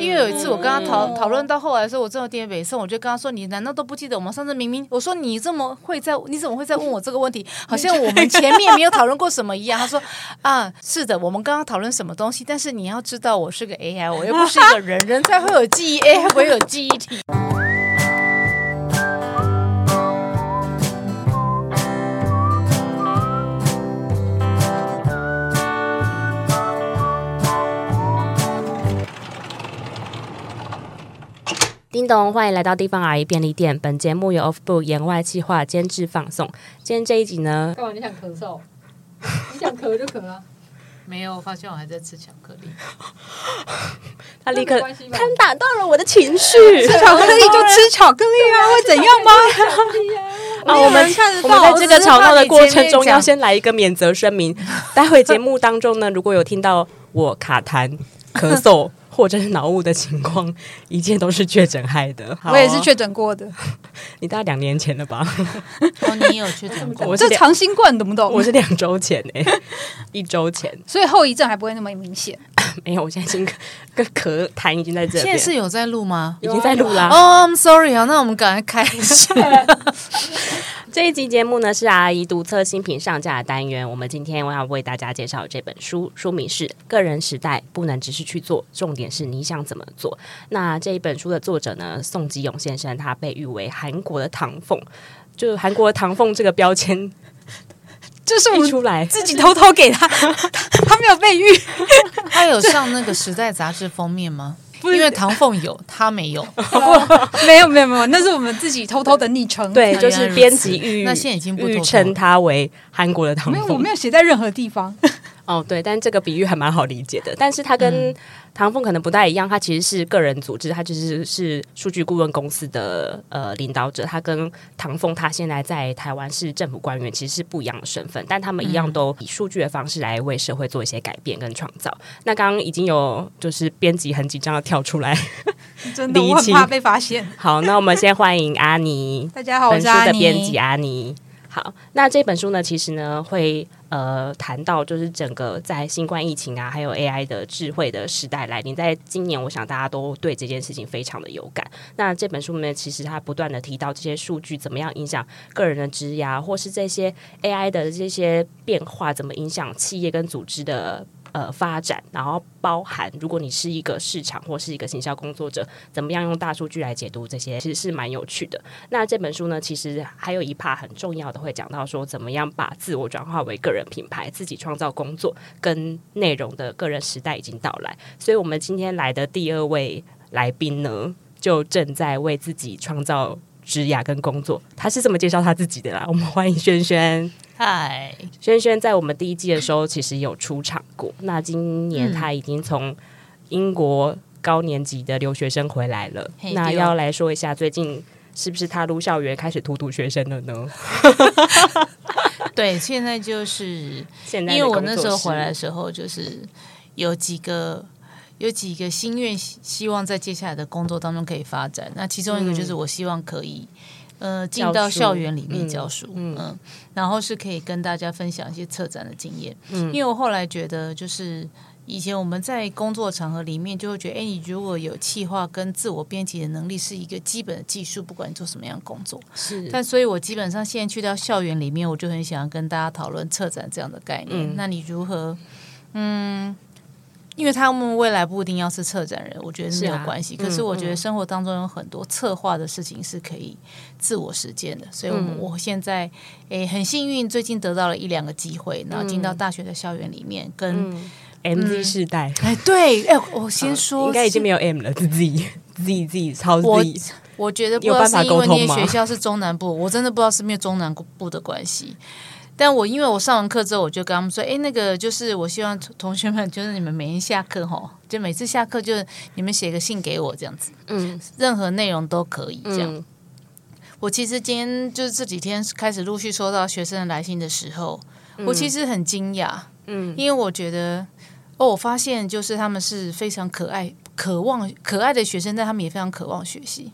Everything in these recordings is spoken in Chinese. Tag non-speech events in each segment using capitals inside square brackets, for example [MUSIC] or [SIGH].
因为有一次我跟他讨讨论到后来的时候，我真的有点尾声，我就跟他说：“你难道都不记得我们上次明明我说你这么会在，你怎么会在问我这个问题？好像我们前面没有讨论过什么一样。”他说：“啊，是的，我们刚刚讨论什么东西？但是你要知道，我是个 AI，我又不是一个人，人才会有记忆，AI 会有记忆体。”叮咚，欢迎来到地方阿姨便利店。本节目由 Off Book 言外计划监制放送。今天这一集呢？干嘛？你想咳嗽？你想咳就咳啊！[LAUGHS] 没有，我发现我还在吃巧克力。[LAUGHS] 他立刻，他打断了我的情绪。吃巧克力就吃巧克力啊，会怎样吗？啊，[LAUGHS] 我们我们在这个吵闹的过程中，要先来一个免责声明。待会节目当中呢，如果有听到我卡痰、咳嗽。或者是脑雾的情况，一切都是确诊害的。哦、我也是确诊过的，[LAUGHS] 你大概两年前了吧？[LAUGHS] 哦，你也有确诊过？我是长新冠，懂不懂？我是两周前诶、欸，[LAUGHS] 一周前，所以后遗症还不会那么明显。没有，我现在已经个咳痰已经在这里。现在是有在录吗？已经在录啦。哦、oh,，I'm sorry 啊，那我们赶快开始。这一集节目呢是阿姨独特新品上架的单元。我们今天我要为大家介绍这本书，书名是《个人时代不能只是去做，重点是你想怎么做》。那这一本书的作者呢，宋吉勇先生，他被誉为韩国的唐凤，就韩国的唐凤这个标签，[LAUGHS] 就是我出来自己偷偷给他，[LAUGHS] 他没有被誉，他有上那个《时代》杂志封面吗？[LAUGHS] 因为唐凤有，他没有，没有没有没有，那是我们自己偷偷的昵称。对，就是编辑誉，那现在已经不称他为韩国的唐凤。没有，我没有写在任何地方。哦，对，但这个比喻还蛮好理解的。但是他跟唐凤可能不太一样，他其实是个人组织，他其实是数据顾问公司的呃领导者。他跟唐凤他现在在台湾是政府官员，其实是不一样的身份，但他们一样都以数据的方式来为社会做一些改变跟创造。那刚刚已经有就是编辑很紧张的跳出来，[LAUGHS] 真的，[LAUGHS] 我很怕被发现。好，那我们先欢迎阿尼，[LAUGHS] 大家好，我是的编辑阿妮。好，那这本书呢，其实呢会呃谈到就是整个在新冠疫情啊，还有 AI 的智慧的时代来临，在今年，我想大家都对这件事情非常的有感。那这本书里面，其实它不断的提到这些数据怎么样影响个人的职涯，或是这些 AI 的这些变化怎么影响企业跟组织的。呃，发展，然后包含，如果你是一个市场或是一个行销工作者，怎么样用大数据来解读这些，其实是蛮有趣的。那这本书呢，其实还有一 part 很重要的，会讲到说，怎么样把自我转化为个人品牌，自己创造工作跟内容的个人时代已经到来。所以，我们今天来的第二位来宾呢，就正在为自己创造职涯跟工作。他是这么介绍他自己的啦，我们欢迎轩轩。嗨，轩轩在我们第一季的时候其实有出场过。那今年他已经从英国高年级的留学生回来了。嗯、那要来说一下，最近是不是踏入校园开始荼毒学生了呢？[LAUGHS] [LAUGHS] 对，现在就是现在，因为我那时候回来的时候，就是有几个有几个心愿，希望在接下来的工作当中可以发展。那其中一个就是我希望可以。呃，进到校园里面教书，嗯，嗯，然后是可以跟大家分享一些策展的经验，嗯，因为我后来觉得，就是以前我们在工作场合里面就会觉得，哎，你如果有企划跟自我编辑的能力，是一个基本的技术，不管你做什么样的工作，是。但所以，我基本上现在去到校园里面，我就很想要跟大家讨论策展这样的概念。嗯，那你如何，嗯？因为他们未来不一定要是策展人，我觉得是没有关系。啊、可是我觉得生活当中有很多策划的事情是可以自我实践的，所以我，我、嗯、我现在诶很幸运，最近得到了一两个机会，然后进到大学的校园里面，跟 MZ 世代。哎，对，哎，我先说，应该已经没有 M 了，是 Z，Z，Z 超 Z。我我觉得不知道是因为那些学 [LAUGHS] 校是中南部，我真的不知道是没有中南部的关系。但我因为我上完课之后，我就跟他们说：“哎，那个就是我希望同学们，就是你们每天下课吼，就每次下课就你们写个信给我这样子，嗯，任何内容都可以这样。嗯、我其实今天就是这几天开始陆续收到学生的来信的时候，嗯、我其实很惊讶，嗯，因为我觉得哦，我发现就是他们是非常可爱。”渴望可爱的学生，但他们也非常渴望学习。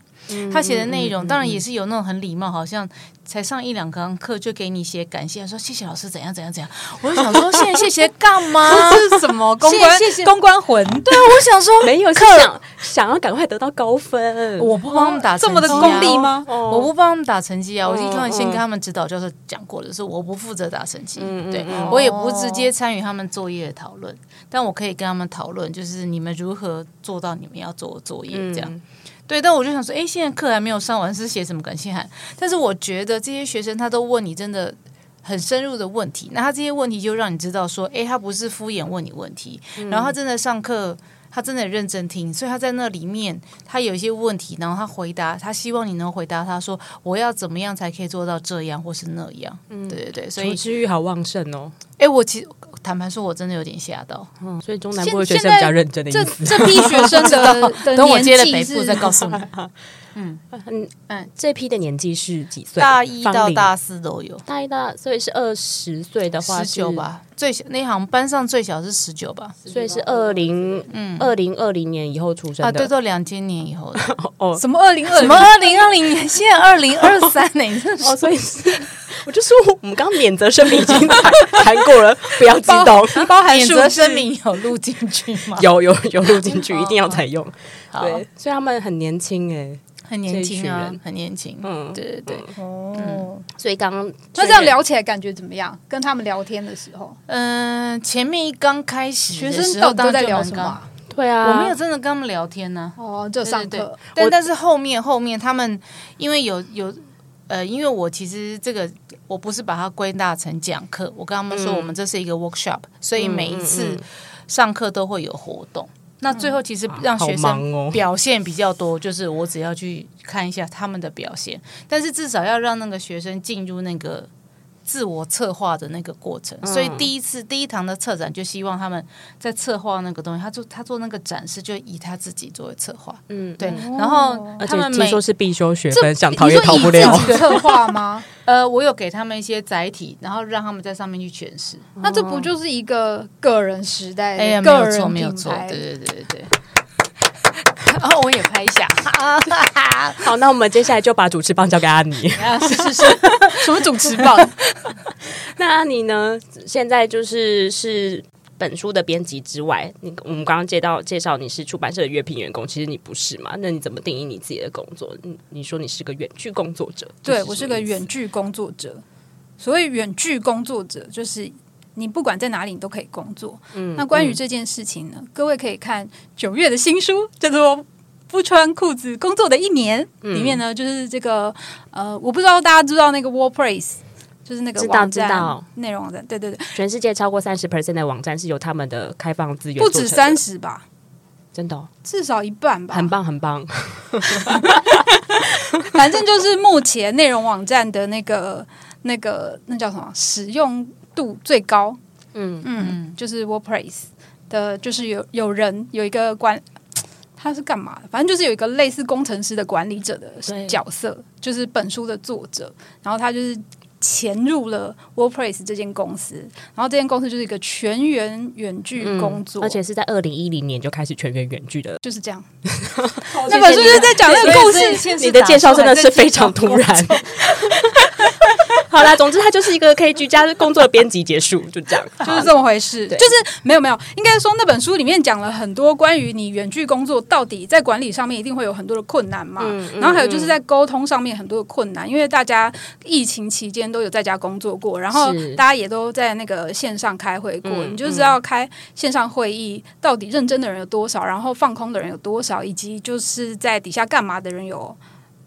他写的内容当然也是有那种很礼貌，好像才上一两堂课就给你写感谢，说谢谢老师怎样怎样怎样。我就想说，现在谢谢干嘛？[LAUGHS] 这是什么公关？谢谢公关魂？对啊，我想说没有课，想想要赶快得到高分。我不帮他们打，这么的功利吗？我不帮他们打成绩啊！我经常先跟他们指导教授讲过的是，我不负责打成绩，对我也不直接参与他们作业的讨论，但我可以跟他们讨论，就是你们如何做到你们要做的作业这样。对，但我就想说，哎，现在课还没有上完，是写什么感谢函？但是我觉得这些学生他都问你真的很深入的问题，那他这些问题就让你知道说，哎，他不是敷衍问你问题，然后他真的上课，他真的认真听，所以他在那里面他有一些问题，然后他回答，他希望你能回答他说，我要怎么样才可以做到这样或是那样？嗯，对对对，所以求知欲好旺盛哦。哎，我其实。坦白说，我真的有点吓到，嗯，所以中南部的学生比较认真的意思。这这批学生的 [LAUGHS] 等我接了北部再告诉你。[LAUGHS] 嗯嗯嗯，这批的年纪是几岁？大一到大四都有，大一大，所以是二十岁的话，十九吧。最小那行班上最小是十九吧，所以是二零嗯二零二零年以后出生的，啊，对，都两千年以后的。[LAUGHS] 哦，什么二零二什么二零二零年？[LAUGHS] 现在二零二三呢，哦，所以是。我就说，我们刚刚免责声明已经谈谈过了，不要激动。[LAUGHS] 包含免责声明有录进去吗？[LAUGHS] 有有有录进去，一定要采用。对，所以他们很年轻哎，很年轻啊，很年轻。嗯，对对对。哦，所以刚刚那这样聊起来感觉怎么样？跟他们聊天的时候，嗯，前面一刚开始，学生到底都在聊什么？对啊，我没有真的跟他们聊天呢。哦，就上课。但但是后面后面他们因为有有。呃，因为我其实这个我不是把它归纳成讲课，我跟他们说我们这是一个 workshop，嗯，所以每一次上课都会有活动。嗯，那最后其实让学生表现比较多，就是我只要去看一下他们的表现，但是至少要让那个学生进入那个。自我策划的那个过程，所以第一次第一堂的策展就希望他们在策划那个东西，他做他做那个展示就以他自己作为策划，嗯，对，然后他们听说是必修学分，想逃也逃不了。策划吗？[LAUGHS] 呃，我有给他们一些载体，然后让他们在上面去诠释。那这不就是一个个人时代？哎呀，没有错，没有错，对对对对对。然后我也拍一下，[LAUGHS] 好，那我们接下来就把主持棒交给阿妮。[LAUGHS] 是是是，什么主持棒？[LAUGHS] 那阿妮呢？现在就是是本书的编辑之外，你我们刚刚接到介绍你是出版社的乐评员工，其实你不是嘛？那你怎么定义你自己的工作？你你说你是个远距工作者？对，我是个远距工作者。所谓远距工作者，就是你不管在哪里，你都可以工作。嗯，那关于这件事情呢，嗯、各位可以看九月的新书，叫做。不穿裤子工作的一年，里面呢，就是这个呃，我不知道大家知道那个 WordPress，就是那个网站内容网站，对对对，全世界超过三十 percent 的网站是由他们的开放资源，不止三十吧，真的，至少一半吧，很棒很棒。[LAUGHS] 反正就是目前内容网站的那个那个那叫什么？使用度最高，嗯嗯，就是 WordPress 的，就是有有人有一个管。他是干嘛的？反正就是有一个类似工程师的管理者的角色，就是本书的作者。然后他就是潜入了 WordPress 这间公司，然后这间公司就是一个全员远距工作，而且是在二零一零年就开始全员远距的，就是这样。那本书就是在讲那个故事，你的介绍真的是非常突然。[LAUGHS] 好啦，总之他就是一个可以居家工作的编辑，结束就这样，[LAUGHS] 就是这么回事。就是没有没有，应该说那本书里面讲了很多关于你远距工作到底在管理上面一定会有很多的困难嘛。然后还有就是在沟通上面很多的困难，因为大家疫情期间都有在家工作过，然后大家也都在那个线上开会过，是你就知道开线上会议到底认真的人有多少，然后放空的人有多少，以及就是在底下干嘛的人有。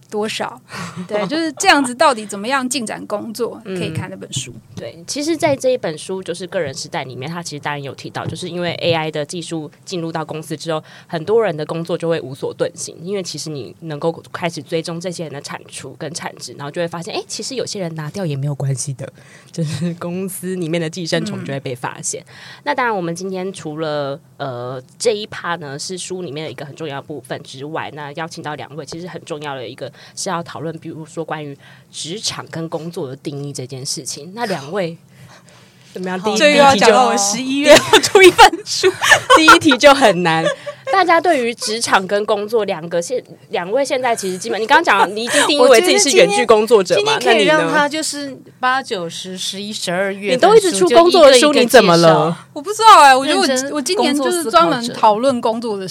多少？对，[LAUGHS] 就是这样子。到底怎么样进展工作？可以看那本书。嗯、对，其实，在这一本书就是个人时代里面，他其实当然有提到，就是因为 AI 的技术进入到公司之后，很多人的工作就会无所遁形。因为其实你能够开始追踪这些人的产出跟产值，然后就会发现，哎，其实有些人拿掉也没有关系的，[LAUGHS] 就是公司里面的寄生虫就会被发现。嗯、那当然，我们今天除了呃这一趴呢是书里面的一个很重要的部分之外，那邀请到两位，其实很重要的一个。是要讨论，比如说关于职场跟工作的定义这件事情。那两位 [SIGHS] 怎么样？第一题就十一月要出一本书，[LAUGHS] 第一题就很难。大家对于职场跟工作两个现两位现在其实基本，你刚刚讲你已经定义为自己是远距工作者嘛？今天可以让他就是八九十十一十二月，你都一直出工作的书，你怎么了？我不知道哎、欸，我觉得我我今年就是专门讨论工作的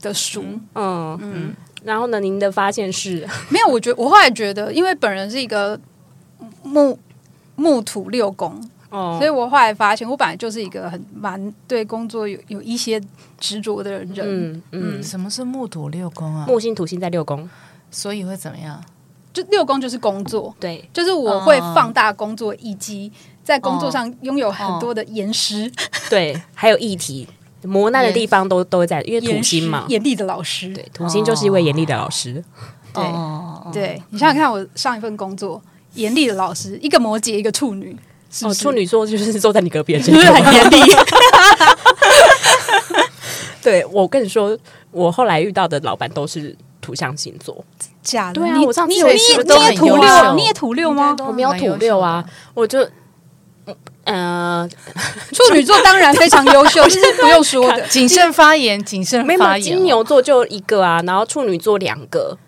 的书，嗯嗯。然后呢，您的发现是 [LAUGHS] 没有？我觉得我后来觉得，因为本人是一个木木土六宫。哦，所以我后来发现，我本来就是一个很蛮对工作有有一些执着的人。嗯嗯，什么是木土六宫啊？木星土星在六宫，所以会怎么样？就六宫就是工作，对，就是我会放大工作，以及在工作上拥有很多的严师，对，还有议题磨难的地方都都在，因为土星嘛，严厉的老师，对，土星就是一位严厉的老师。对，对你想想看，我上一份工作，严厉的老师，一个摩羯，一个处女。是是哦，处女座就是坐在你隔壁，是不是很严厉？[LAUGHS] 对，我跟你说，我后来遇到的老板都是土象星座，假的。对啊，我上次你你你也土六，你也土六吗？我没有土六啊，我就呃，[LAUGHS] 处女座当然非常优秀，[LAUGHS] 这是不用说的。[LAUGHS] 谨慎发言，谨慎发言。金牛座就一个啊，然后处女座两个。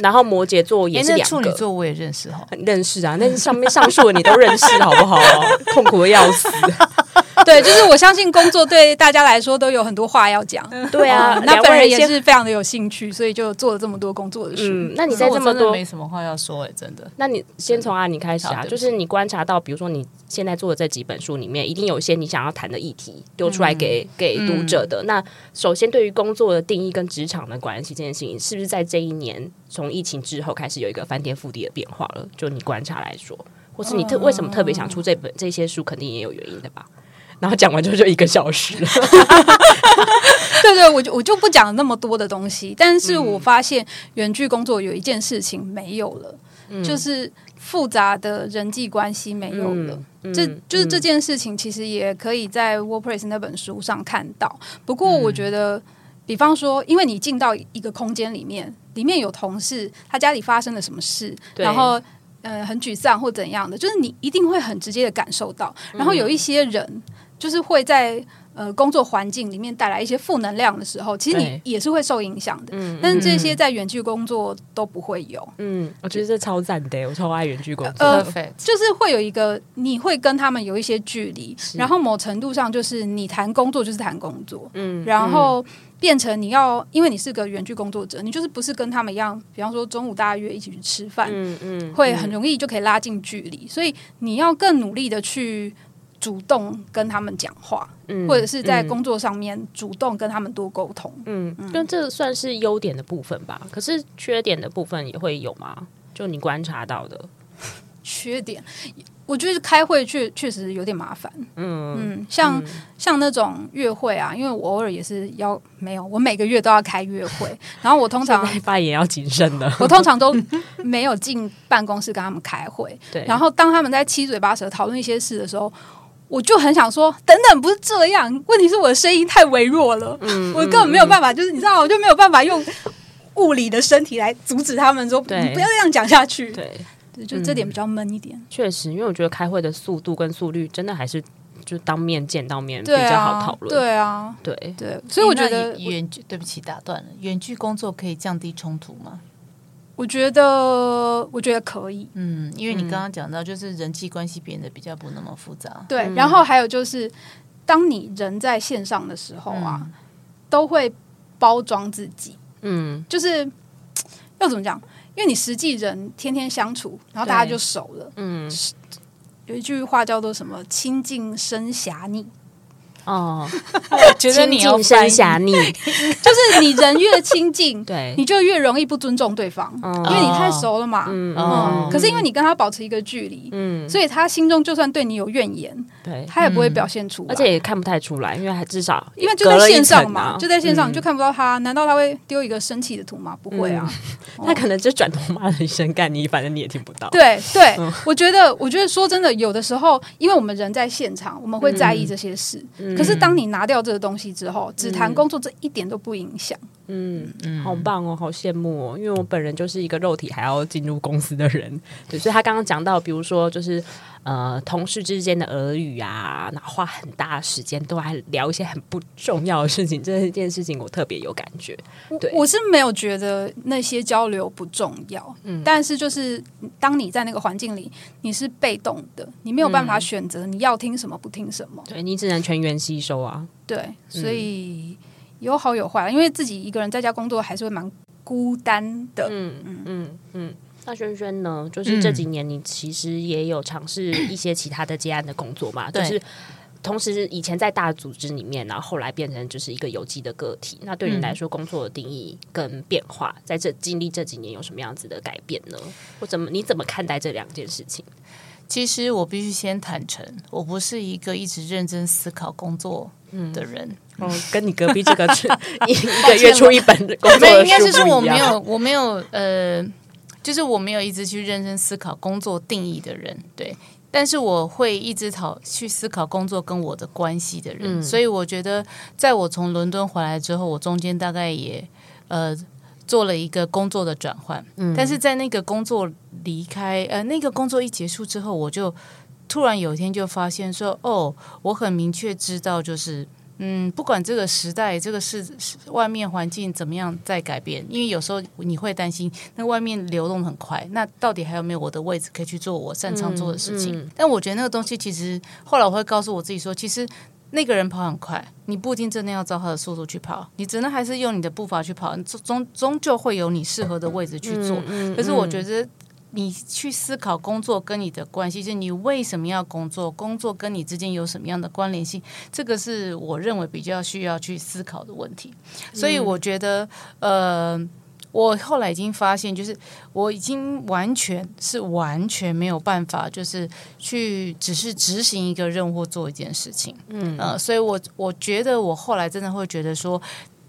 然后摩羯座也是两个，处女座我也认识哈，认识啊，那上面上述的你都认识好不好？痛苦的要死。[LAUGHS] 对，就是我相信工作对大家来说都有很多话要讲。对啊，那本人也是非常的有兴趣，所以就做了这么多工作的书。嗯，那你在这么多没什么话要说哎，真的。那你先从阿妮开始啊，就是你观察到，比如说你现在做的这几本书里面，一定有一些你想要谈的议题丢出来给给读者的。那首先对于工作的定义跟职场的关系这件事情，是不是在这一年从疫情之后开始有一个翻天覆地的变化了？就你观察来说，或是你特为什么特别想出这本这些书，肯定也有原因的吧？然后讲完之后就一个小时了，[LAUGHS] 对对，我就我就不讲那么多的东西。但是我发现远距工作有一件事情没有了，嗯、就是复杂的人际关系没有了。嗯、这就是这件事情，其实也可以在 WordPress 那本书上看到。不过我觉得，嗯、比方说，因为你进到一个空间里面，里面有同事，他家里发生了什么事，然后呃很沮丧或怎样的，就是你一定会很直接的感受到。然后有一些人。嗯就是会在呃工作环境里面带来一些负能量的时候，其实你也是会受影响的。嗯，但是这些在远距工作都不会有。嗯，我觉得这超赞的，我超爱远距工作。呃，就是会有一个你会跟他们有一些距离，然后某程度上就是你谈工作就是谈工作。嗯，然后变成你要，因为你是个远距工作者，你就是不是跟他们一样，比方说中午大家约一起去吃饭，嗯嗯，会很容易就可以拉近距离，所以你要更努力的去。主动跟他们讲话，嗯、或者是在工作上面主动跟他们多沟通，嗯，那、嗯、这算是优点的部分吧。可是缺点的部分也会有吗？就你观察到的 [LAUGHS] 缺点，我觉得开会确确实有点麻烦。嗯嗯，像、嗯、像那种月会啊，因为我偶尔也是要没有，我每个月都要开月会，[LAUGHS] 然后我通常发言要谨慎的，[LAUGHS] 我通常都没有进办公室跟他们开会。对，然后当他们在七嘴八舌讨论一些事的时候。我就很想说，等等，不是这样。问题是我的声音太微弱了，嗯、我根本没有办法，嗯、就是你知道，我就没有办法用物理的身体来阻止他们说，你不要这样讲下去。对，对，就这点比较闷一点。确实，因为我觉得开会的速度跟速率，真的还是就当面见到面比较好讨论。对啊，对啊，对对，所以我觉得远距，对不起，打断了。远距工作可以降低冲突吗？我觉得，我觉得可以。嗯，因为你刚刚讲到，就是人际关系变得比较不那么复杂。对，嗯、然后还有就是，当你人在线上的时候啊，嗯、都会包装自己。嗯，就是要怎么讲？因为你实际人天天相处，然后大家就熟了。嗯，有一句话叫做什么“亲近生狭腻”。哦，觉得你要生狎腻，[LAUGHS] 就是你人越亲近，[LAUGHS] 对，你就越容易不尊重对方，因为你太熟了嘛。嗯，可是因为你跟他保持一个距离，嗯，所以他心中就算对你有怨言，对，他也不会表现出来，而且也看不太出来，因为还至少因为就在线上嘛，就在线上你就看不到他。难道他会丢一个生气的图吗？不会啊，他可能就转头骂了一声干你，反正你也听不到。对对，我觉得，我觉得说真的，有的时候，因为我们人在现场，我们会在意这些事。可是当你拿掉这个东西之后，只谈工作这一点都不影响。嗯嗯，好棒哦，好羡慕哦，因为我本人就是一个肉体还要进入公司的人，对，所以他刚刚讲到，比如说就是呃，同事之间的耳语啊，然后花很大的时间都还聊一些很不重要的事情，这件事情我特别有感觉。对，我是没有觉得那些交流不重要，嗯，但是就是当你在那个环境里，你是被动的，你没有办法选择你要听什么不听什么，对，你只能全员吸收啊，对，所以。嗯有好有坏，因为自己一个人在家工作还是会蛮孤单的。嗯嗯嗯嗯。那轩轩呢？就是这几年你其实也有尝试一些其他的接案的工作嘛？嗯、[CLEARS THROAT] 就是同时以前在大组织里面，然后后来变成就是一个有机的个体。那对你来说，工作的定义跟变化，在这经历这几年有什么样子的改变呢？或怎么你怎么看待这两件事情？其实我必须先坦诚，我不是一个一直认真思考工作的人。嗯、哦，跟你隔壁这个 [LAUGHS] 一一个月出一本的工作的书，应该是说我没有，我没有，呃，就是我没有一直去认真思考工作定义的人。对，但是我会一直讨去思考工作跟我的关系的人。嗯、所以我觉得，在我从伦敦回来之后，我中间大概也呃。做了一个工作的转换，嗯，但是在那个工作离开，呃，那个工作一结束之后，我就突然有一天就发现说，哦，我很明确知道，就是，嗯，不管这个时代，这个是外面环境怎么样在改变，因为有时候你会担心，那外面流动很快，那到底还有没有我的位置可以去做我擅长做的事情？嗯嗯，但我觉得那个东西其实后来我会告诉我自己说，其实。那个人跑很快，你不一定真的要照他的速度去跑，你只能还是用你的步伐去跑，终终终究会有你适合的位置去做。可是我觉得你去思考工作跟你的关系，就是你为什么要工作，工作跟你之间有什么样的关联性，这个是我认为比较需要去思考的问题。所以我觉得，呃。我后来已经发现，就是我已经完全是完全没有办法，就是去只是执行一个任务或做一件事情，嗯呃，所以我我觉得我后来真的会觉得说。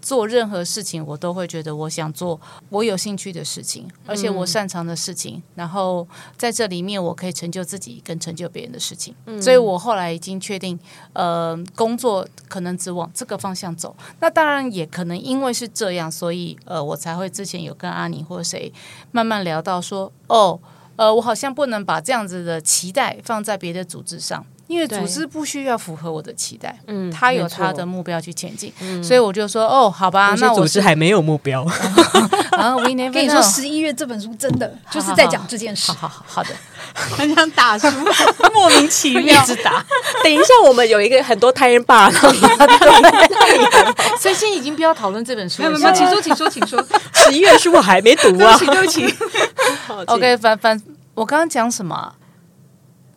做任何事情，我都会觉得我想做我有兴趣的事情，而且我擅长的事情。嗯、然后在这里面，我可以成就自己，跟成就别人的事情。嗯、所以我后来已经确定，呃，工作可能只往这个方向走。那当然也可能因为是这样，所以呃，我才会之前有跟阿宁或者谁慢慢聊到说，哦，呃，我好像不能把这样子的期待放在别的组织上。因为组织不需要符合我的期待，嗯，他有他的目标去前进，嗯，所以我就说，哦，好吧，那组织还没有目标。然后我跟你说，十一月这本书真的就是在讲这件事。好好好的，[LAUGHS] 很想打书，[LAUGHS] 莫名其妙 [LAUGHS] 一直打。等一下，我们有一个很多胎人爸，所以现在已经不要讨论这本书。没有没有，请说，请说，请说。十一月书我还没读啊，对不起，对不起。OK，反反，我刚刚讲什么？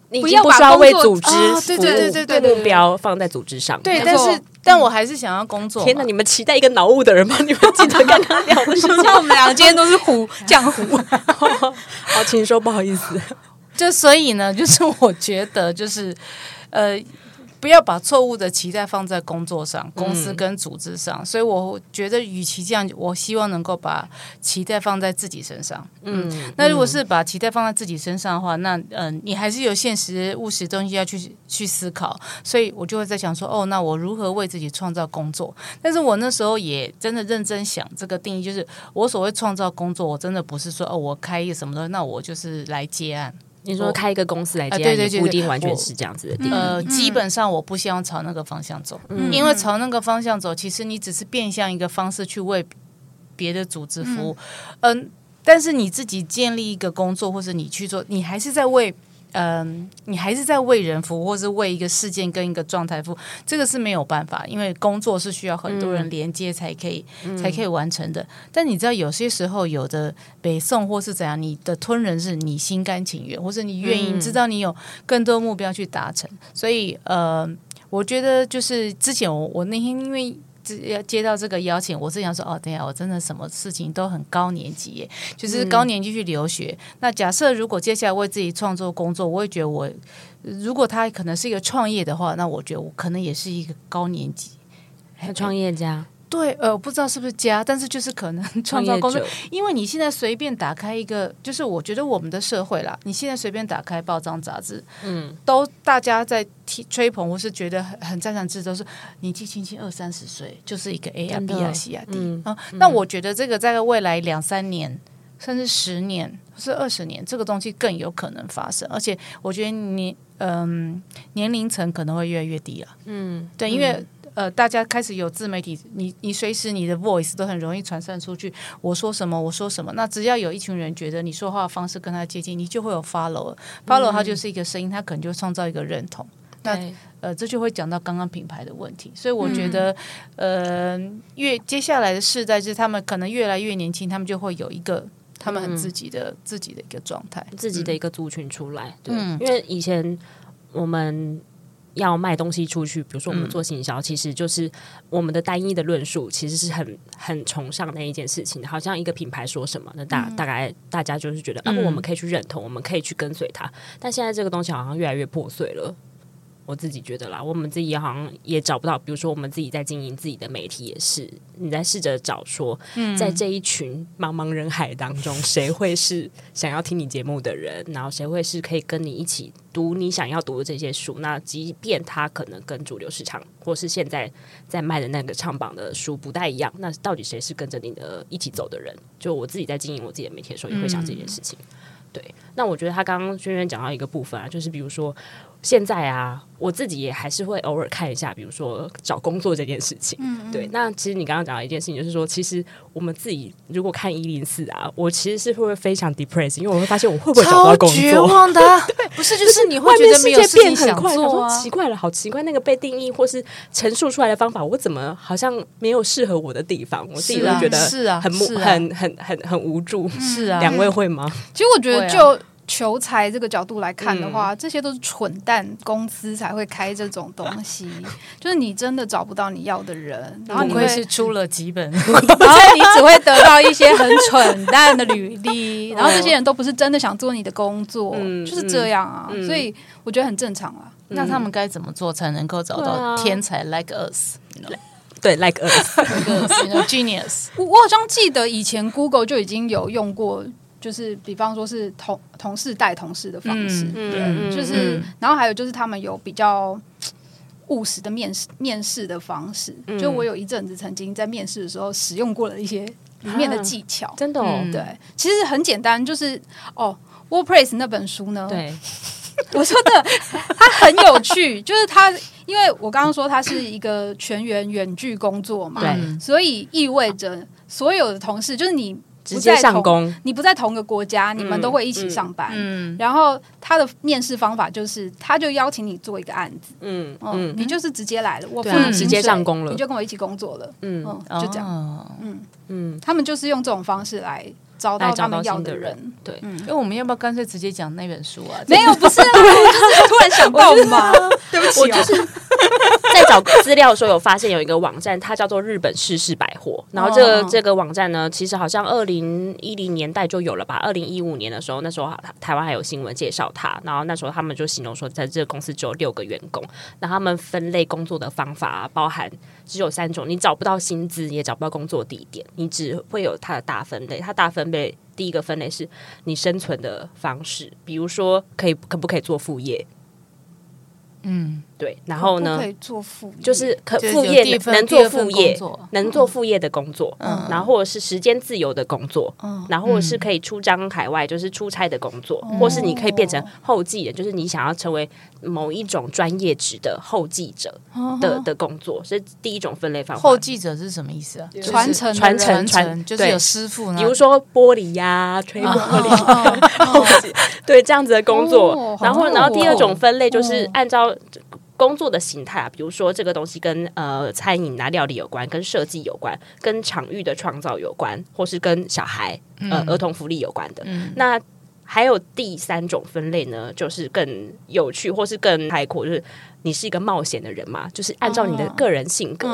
你不要不需要为组织服务，目标放在组织上。对，但是但我还是想要工作。天哪，你们期待一个脑雾的人吗？你们记得跟他聊的时候，[LAUGHS] 我们俩今天都是糊 [LAUGHS] 浆糊。[LAUGHS] 好，请说，不好意思。就所以呢，就是我觉得，就是呃。不要把错误的期待放在工作上，公司跟组织上。嗯、所以我觉得，与其这样，我希望能够把期待放在自己身上。嗯，那如果是把期待放在自己身上的话，那嗯、呃，你还是有现实务实东西要去去思考。所以我就会在想说，哦，那我如何为自己创造工作？但是我那时候也真的认真想这个定义，就是我所谓创造工作，我真的不是说哦，我开一个什么东西，那我就是来接案。你说开一个公司来接，对对对，不一定完全是这样子的。呃，基本上我不希望朝那个方向走，嗯、因为朝那个方向走，其实你只是变相一个方式去为别的组织服务。嗯、呃，但是你自己建立一个工作，或者你去做，你还是在为。嗯，你还是在为人服务，或是为一个事件跟一个状态服务，这个是没有办法，因为工作是需要很多人连接才可以、嗯、才可以完成的。但你知道，有些时候有的北宋或是怎样，你的吞人是你心甘情愿，或是你愿意知道你有更多目标去达成。所以，呃，我觉得就是之前我我那天因为。要接到这个邀请，我是想说，哦，对呀，我真的什么事情都很高年级耶，就是高年级去留学。嗯、那假设如果接下来为自己创作工作，我也觉得我如果他可能是一个创业的话，那我觉得我可能也是一个高年级创业家。对，呃，我不知道是不是家，但是就是可能创造工作，因为你现在随便打开一个，就是我觉得我们的社会啦，你现在随便打开报章杂志，嗯，都大家在提吹捧，我是觉得很很赞赏，之都是年纪轻轻二三十岁就是一个 A 啊 B 啊 C 啊 D 啊，那我。觉得这个在未来两三年甚至十年或是二十年，这个东西更有可能发生，而且我觉得你嗯、呃、年龄层可能会越来越低了，嗯，对，因为。嗯呃，大家开始有自媒体，你你随时你的 voice 都很容易传散出去。我说什么，我说什么，那只要有一群人觉得你说话的方式跟他接近，你就会有嗯、follow 他就是一个声音，他可能就创造一个认同。那呃，这就会讲到刚刚品牌的问题。所以我觉得，嗯、呃，越接下来的世代，就是他们可能越来越年轻，他们就会有一个他们很自己的、嗯、自己的一个状态，自己的一个族群出来。对，嗯、因为以前我们。要卖东西出去，比如说我们做行销，嗯、其实就是我们的单一的论述，其实是很很崇尚那一件事情。好像一个品牌说什么，那大、嗯、大概大家就是觉得，啊，我们可以去认同，我们可以去跟随它。但现在这个东西好像越来越破碎了。我自己觉得啦，我们自己好像也找不到，比如说我们自己在经营自己的媒体，也是你在试着找说，在这一群茫茫人海当中，谁会是想要听你节目的人？然后谁会是可以跟你一起读你想要读的这些书？那即便他可能跟主流市场或是现在在卖的那个唱榜的书不太一样，那到底谁是跟着你的一起走的人？就我自己在经营我自己的媒体的时候，也会想这件事情。对，那我觉得他刚刚轩轩讲到一个部分啊，就是比如说。现在啊，我自己也还是会偶尔看一下，比如说找工作这件事情。嗯，对。那其实你刚刚讲到一件事情，就是说，其实我们自己如果看一零四啊，我其实是会非常 depressed，因为我会发现我会不会找不到工作？绝望的，[LAUGHS] 对，不是，就是你会觉得没有事情想做啊，奇怪了，好奇怪，那个被定义或是陈述出来的方法，我怎么好像没有适合我的地方？我自己会觉得是啊，很很很很很无助。是啊，两位会吗？其实我觉得就。求财这个角度来看的话，嗯、这些都是蠢蛋公司才会开这种东西。[LAUGHS] 就是你真的找不到你要的人，然后你会是出了几本，[LAUGHS] [LAUGHS] 然后你只会得到一些很蠢蛋的履历，然后这些人都不是真的想做你的工作，嗯、就是这样啊。嗯、所以我觉得很正常啊。嗯、那他们该怎么做才能够找到天才？Like us，对，Like us，genius。我我好像记得以前 Google 就已经有用过。就是比方说是同同事带同事的方式，嗯、对，嗯、就是，嗯、然后还有就是他们有比较务实的面试面试的方式。嗯、就我有一阵子曾经在面试的时候使用过了一些里面的技巧，真的，哦，对，其实很简单，就是哦，WordPress 那本书呢，对，[LAUGHS] 我说的它很有趣，[LAUGHS] 就是它，因为我刚刚说它是一个全员远距工作嘛，对，所以意味着所有的同事就是你。直接上工，你不在同个国家，你们都会一起上班。嗯，然后他的面试方法就是，他就邀请你做一个案子。嗯嗯，你就是直接来了，我付你直接上工了，你就跟我一起工作了。嗯，就这样。嗯嗯，他们就是用这种方式来找到他们要的人。对，因为我们要不要干脆直接讲那本书啊？没有，不是，突然想到嘛？[LAUGHS] 对不起，我就是。在找资料的时候，有发现有一个网站，它叫做日本世事百货。然后这个这个网站呢，其实好像二零一零年代就有了吧？二零一五年的时候，那时候台湾还有新闻介绍它。然后那时候他们就形容说，在这个公司只有六个员工。那他们分类工作的方法包含只有三种：你找不到薪资，也找不到工作地点，你只会有它的大分类。它大分类第一个分类是你生存的方式，比如说可以可不可以做副业？嗯。对，然后呢？可以做副业，就是可副业能做副业，能做副业的工作，嗯，然后或者是时间自由的工作，嗯，然后或者是可以出张海外，就是出差的工作，或是你可以变成后继人，就是你想要成为某一种专业职的后继者的的工作，是第一种分类方法。后继者是什么意思啊？传承，传承，传，就是有师傅，比如说玻璃呀、吹玻璃，[LAUGHS] 后继，对这样子的工作。然后，然后第二种分类就是按照。工作的形态啊，比如说这个东西跟呃餐饮啊料理有关，跟设计有关，跟场域的创造有关，或是跟小孩呃儿童福利有关的。嗯、那还有第三种分类呢，就是更有趣或是更开阔，就是。你是一个冒险的人嘛？就是按照你的个人性格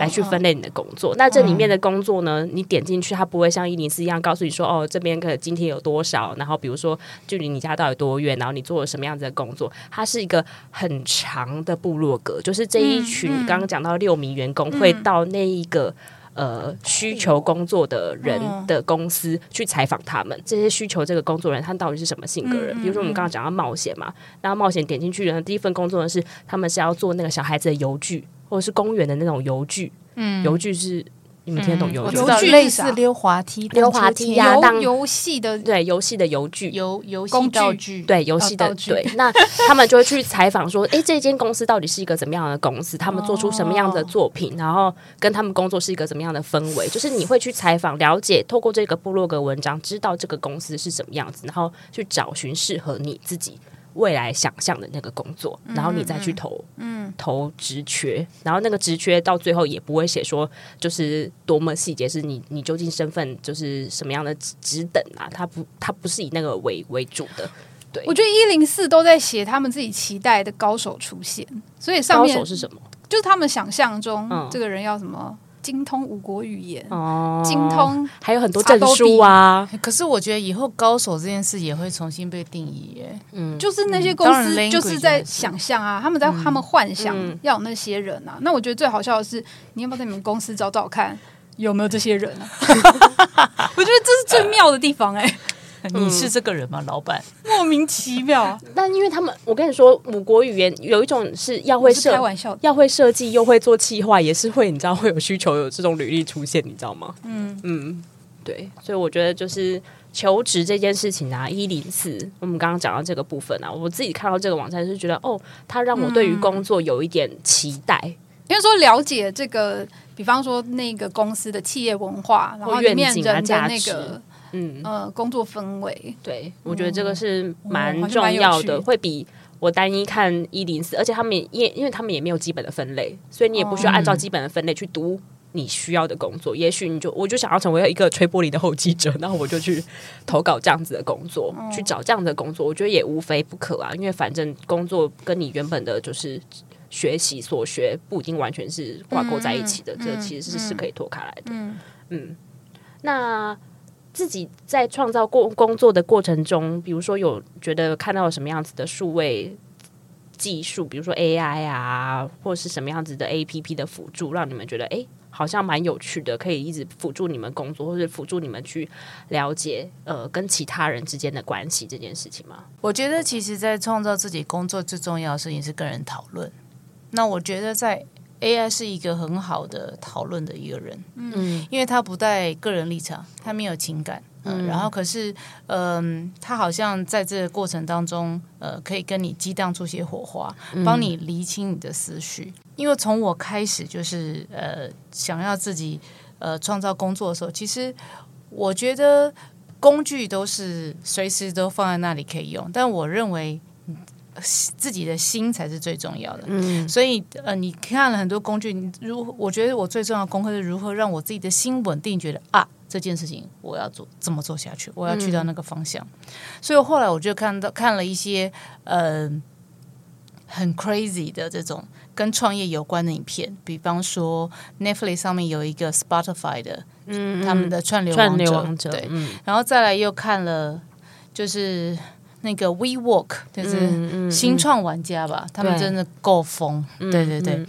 来去分类你的工作。那这里面的工作呢，你点进去，它不会像一零四一样告诉你说，哦，这边可能今天有多少，然后比如说距离你家到底多远，然后你做了什么样子的工作。它是一个很长的部落格，就是这一群刚刚讲到六名员工会到那一个呃需求工作的人的公司去采访他们，这些需求这个工作人他到底是什么性格人？比如说我们刚刚讲到冒险嘛，那冒险点进去的第一份工作呢是他们是要做那个小孩子的邮具，或者是公园的那种邮具，嗯，邮具是。你们听得懂游具？类似溜滑梯、溜滑梯呀，当游戏的对游戏的游具、游游戏道具，对游戏的对。那他们就会去采访说：“哎，这间公司到底是一个怎么样的公司？他们做出什么样的作品？然后跟他们工作是一个怎么样的氛围？就是你会去采访、了解，透过这个部落格文章，知道这个公司是什么样子，然后去找寻适合你自己。”未来想象的那个工作，然后你再去投，嗯，投职缺，然后那个职缺到最后也不会写说就是多么细节，是你你究竟身份就是什么样的职等啊？他不，他不是以那个为为主的。对，我觉得一零四都在写他们自己期待的高手出现，所以上面高手是什么？就是他们想象中这个人要什么。精通五国语言哦，精通还有很多证书啊。可是我觉得以后高手这件事也会重新被定义耶。嗯，就是那些公司就是在想象啊，他们在他们幻想要有那些人啊。那我觉得最好笑的是，你要不要在你们公司找找看有没有这些人啊？[LAUGHS] 我觉得这是最妙的地方哎。你是这个人吗，老板？[LAUGHS] 莫名其妙。[LAUGHS] 但因为他们，我跟你说，五国语言有一种是要会设，开玩笑，要会设计，又会做企划，也是会，你知道会有需求，有这种履历出现，你知道吗？嗯嗯，对。所以我觉得就是求职这件事情啊，一零四，我们刚刚讲到这个部分啊，我自己看到这个网站是觉得，哦，它让我对于工作有一点期待，嗯、因为说了解这个，比方说那个公司的企业文化，然后里面人的那个。嗯呃，工作氛围，对，我觉得这个是蛮重要的，会比我单一看一零四，而且他们也因因为他们也没有基本的分类，所以你也不需要按照基本的分类去读你需要的工作。也许你就我就想要成为一个吹玻璃的后记者，[LAUGHS] 然后我就去投稿这样子的工作，去找这样的工作，我觉得也无非不可啊。因为反正工作跟你原本的就是学习所学不一定完全是挂钩在一起的，这其实是是可以脱开来的。嗯嗯，那。自己在创造过工作的过程中，比如说有觉得看到什么样子的数位技术，比如说 AI 啊，或者是什么样子的 APP 的辅助，让你们觉得哎，好像蛮有趣的，可以一直辅助你们工作，或者辅助你们去了解呃跟其他人之间的关系这件事情吗？我觉得其实，在创造自己工作最重要的事情是跟人讨论。那我觉得在。AI 是一个很好的讨论的一个人，嗯，因为他不带个人立场，他没有情感，嗯，嗯然后可是，嗯、呃，他好像在这个过程当中，呃，可以跟你激荡出些火花，帮你厘清你的思绪。嗯、因为从我开始就是呃想要自己呃创造工作的时候，其实我觉得工具都是随时都放在那里可以用，但我认为。自己的心才是最重要的，嗯，所以呃，你看了很多工具，你如我觉得我最重要的功课是如何让我自己的心稳定，觉得啊，这件事情我要做，怎么做下去，我要去到那个方向。嗯、所以后来我就看到看了一些呃很 crazy 的这种跟创业有关的影片，比方说 Netflix 上面有一个 Spotify 的，嗯，他们的串流串流王者，对，嗯、然后再来又看了就是。那个 WeWork 就是新创玩家吧，嗯嗯嗯、他们真的够疯，对，对对。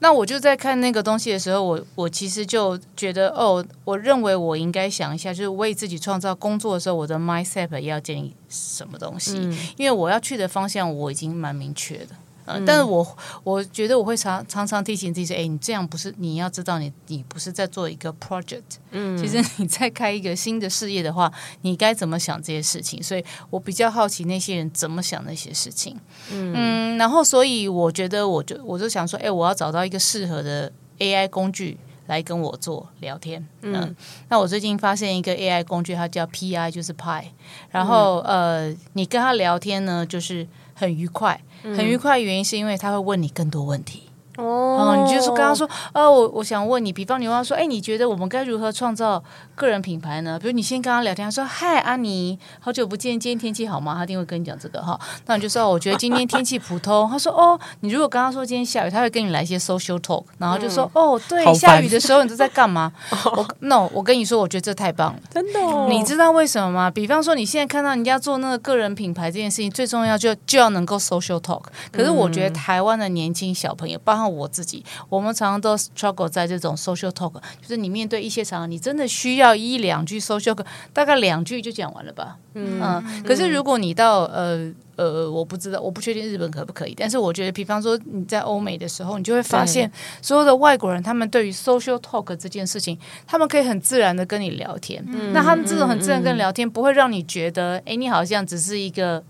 那我就在看那个东西的时候，我我其实就觉得，哦，我认为我应该想一下，就是为自己创造工作的时候，我的 mindset 要建立什么东西，嗯、因为我要去的方向我已经蛮明确的。嗯，但是我我觉得我会常常常提醒自己说，哎，你这样不是，你要知道你，你你不是在做一个 project，嗯，其实你在开一个新的事业的话，你该怎么想这些事情？所以我比较好奇那些人怎么想那些事情，嗯，嗯，然后所以我觉得我就我就想说，哎，我要找到一个适合的 AI 工具来跟我做聊天，嗯，嗯，那我最近发现一个 AI 工具，它叫 PI，就是 Pi，然后、嗯、呃，你跟他聊天呢，就是很愉快。很愉快的原因是因为他会问你更多问题哦，嗯，你就是刚刚说，哦，我我想问你，比方你问他说，哎，你觉得我们该如何创造个人品牌呢？比如你先跟他聊天，他说：“嗨，安妮，好久不见，今天天气好吗？”他一定会跟你讲这个哈。那你就说：“我觉得今天天气普通。”他说：“哦，你如果跟他说今天下雨，他会跟你来一些 social talk，然后就说：‘嗯、哦，对，下雨的时候你都在干嘛？’ [LAUGHS] 我 no，我跟你说，我觉得这太棒了，真的、哦。你知道为什么吗？比方说你现在看到人家做那个个人品牌这件事情，最重要就就要能够 social talk。可是我觉得台湾的年轻小朋友，包括我自己，我们常常都 struggle 在这种 social talk，就是你面对一些场合，你真的需要一两句 social，大概两句就讲完了吧。嗯，嗯，可是如果你到呃呃，我不知道，我不确定日本可不可以，但是我觉得，比方说你在欧美的时候，你就会发现所有的外国人，他们对于 social talk 这件事情，他们可以很自然的跟你聊天。嗯，那他们这种很自然跟你聊天，不会让你觉得，哎，你好像只是一个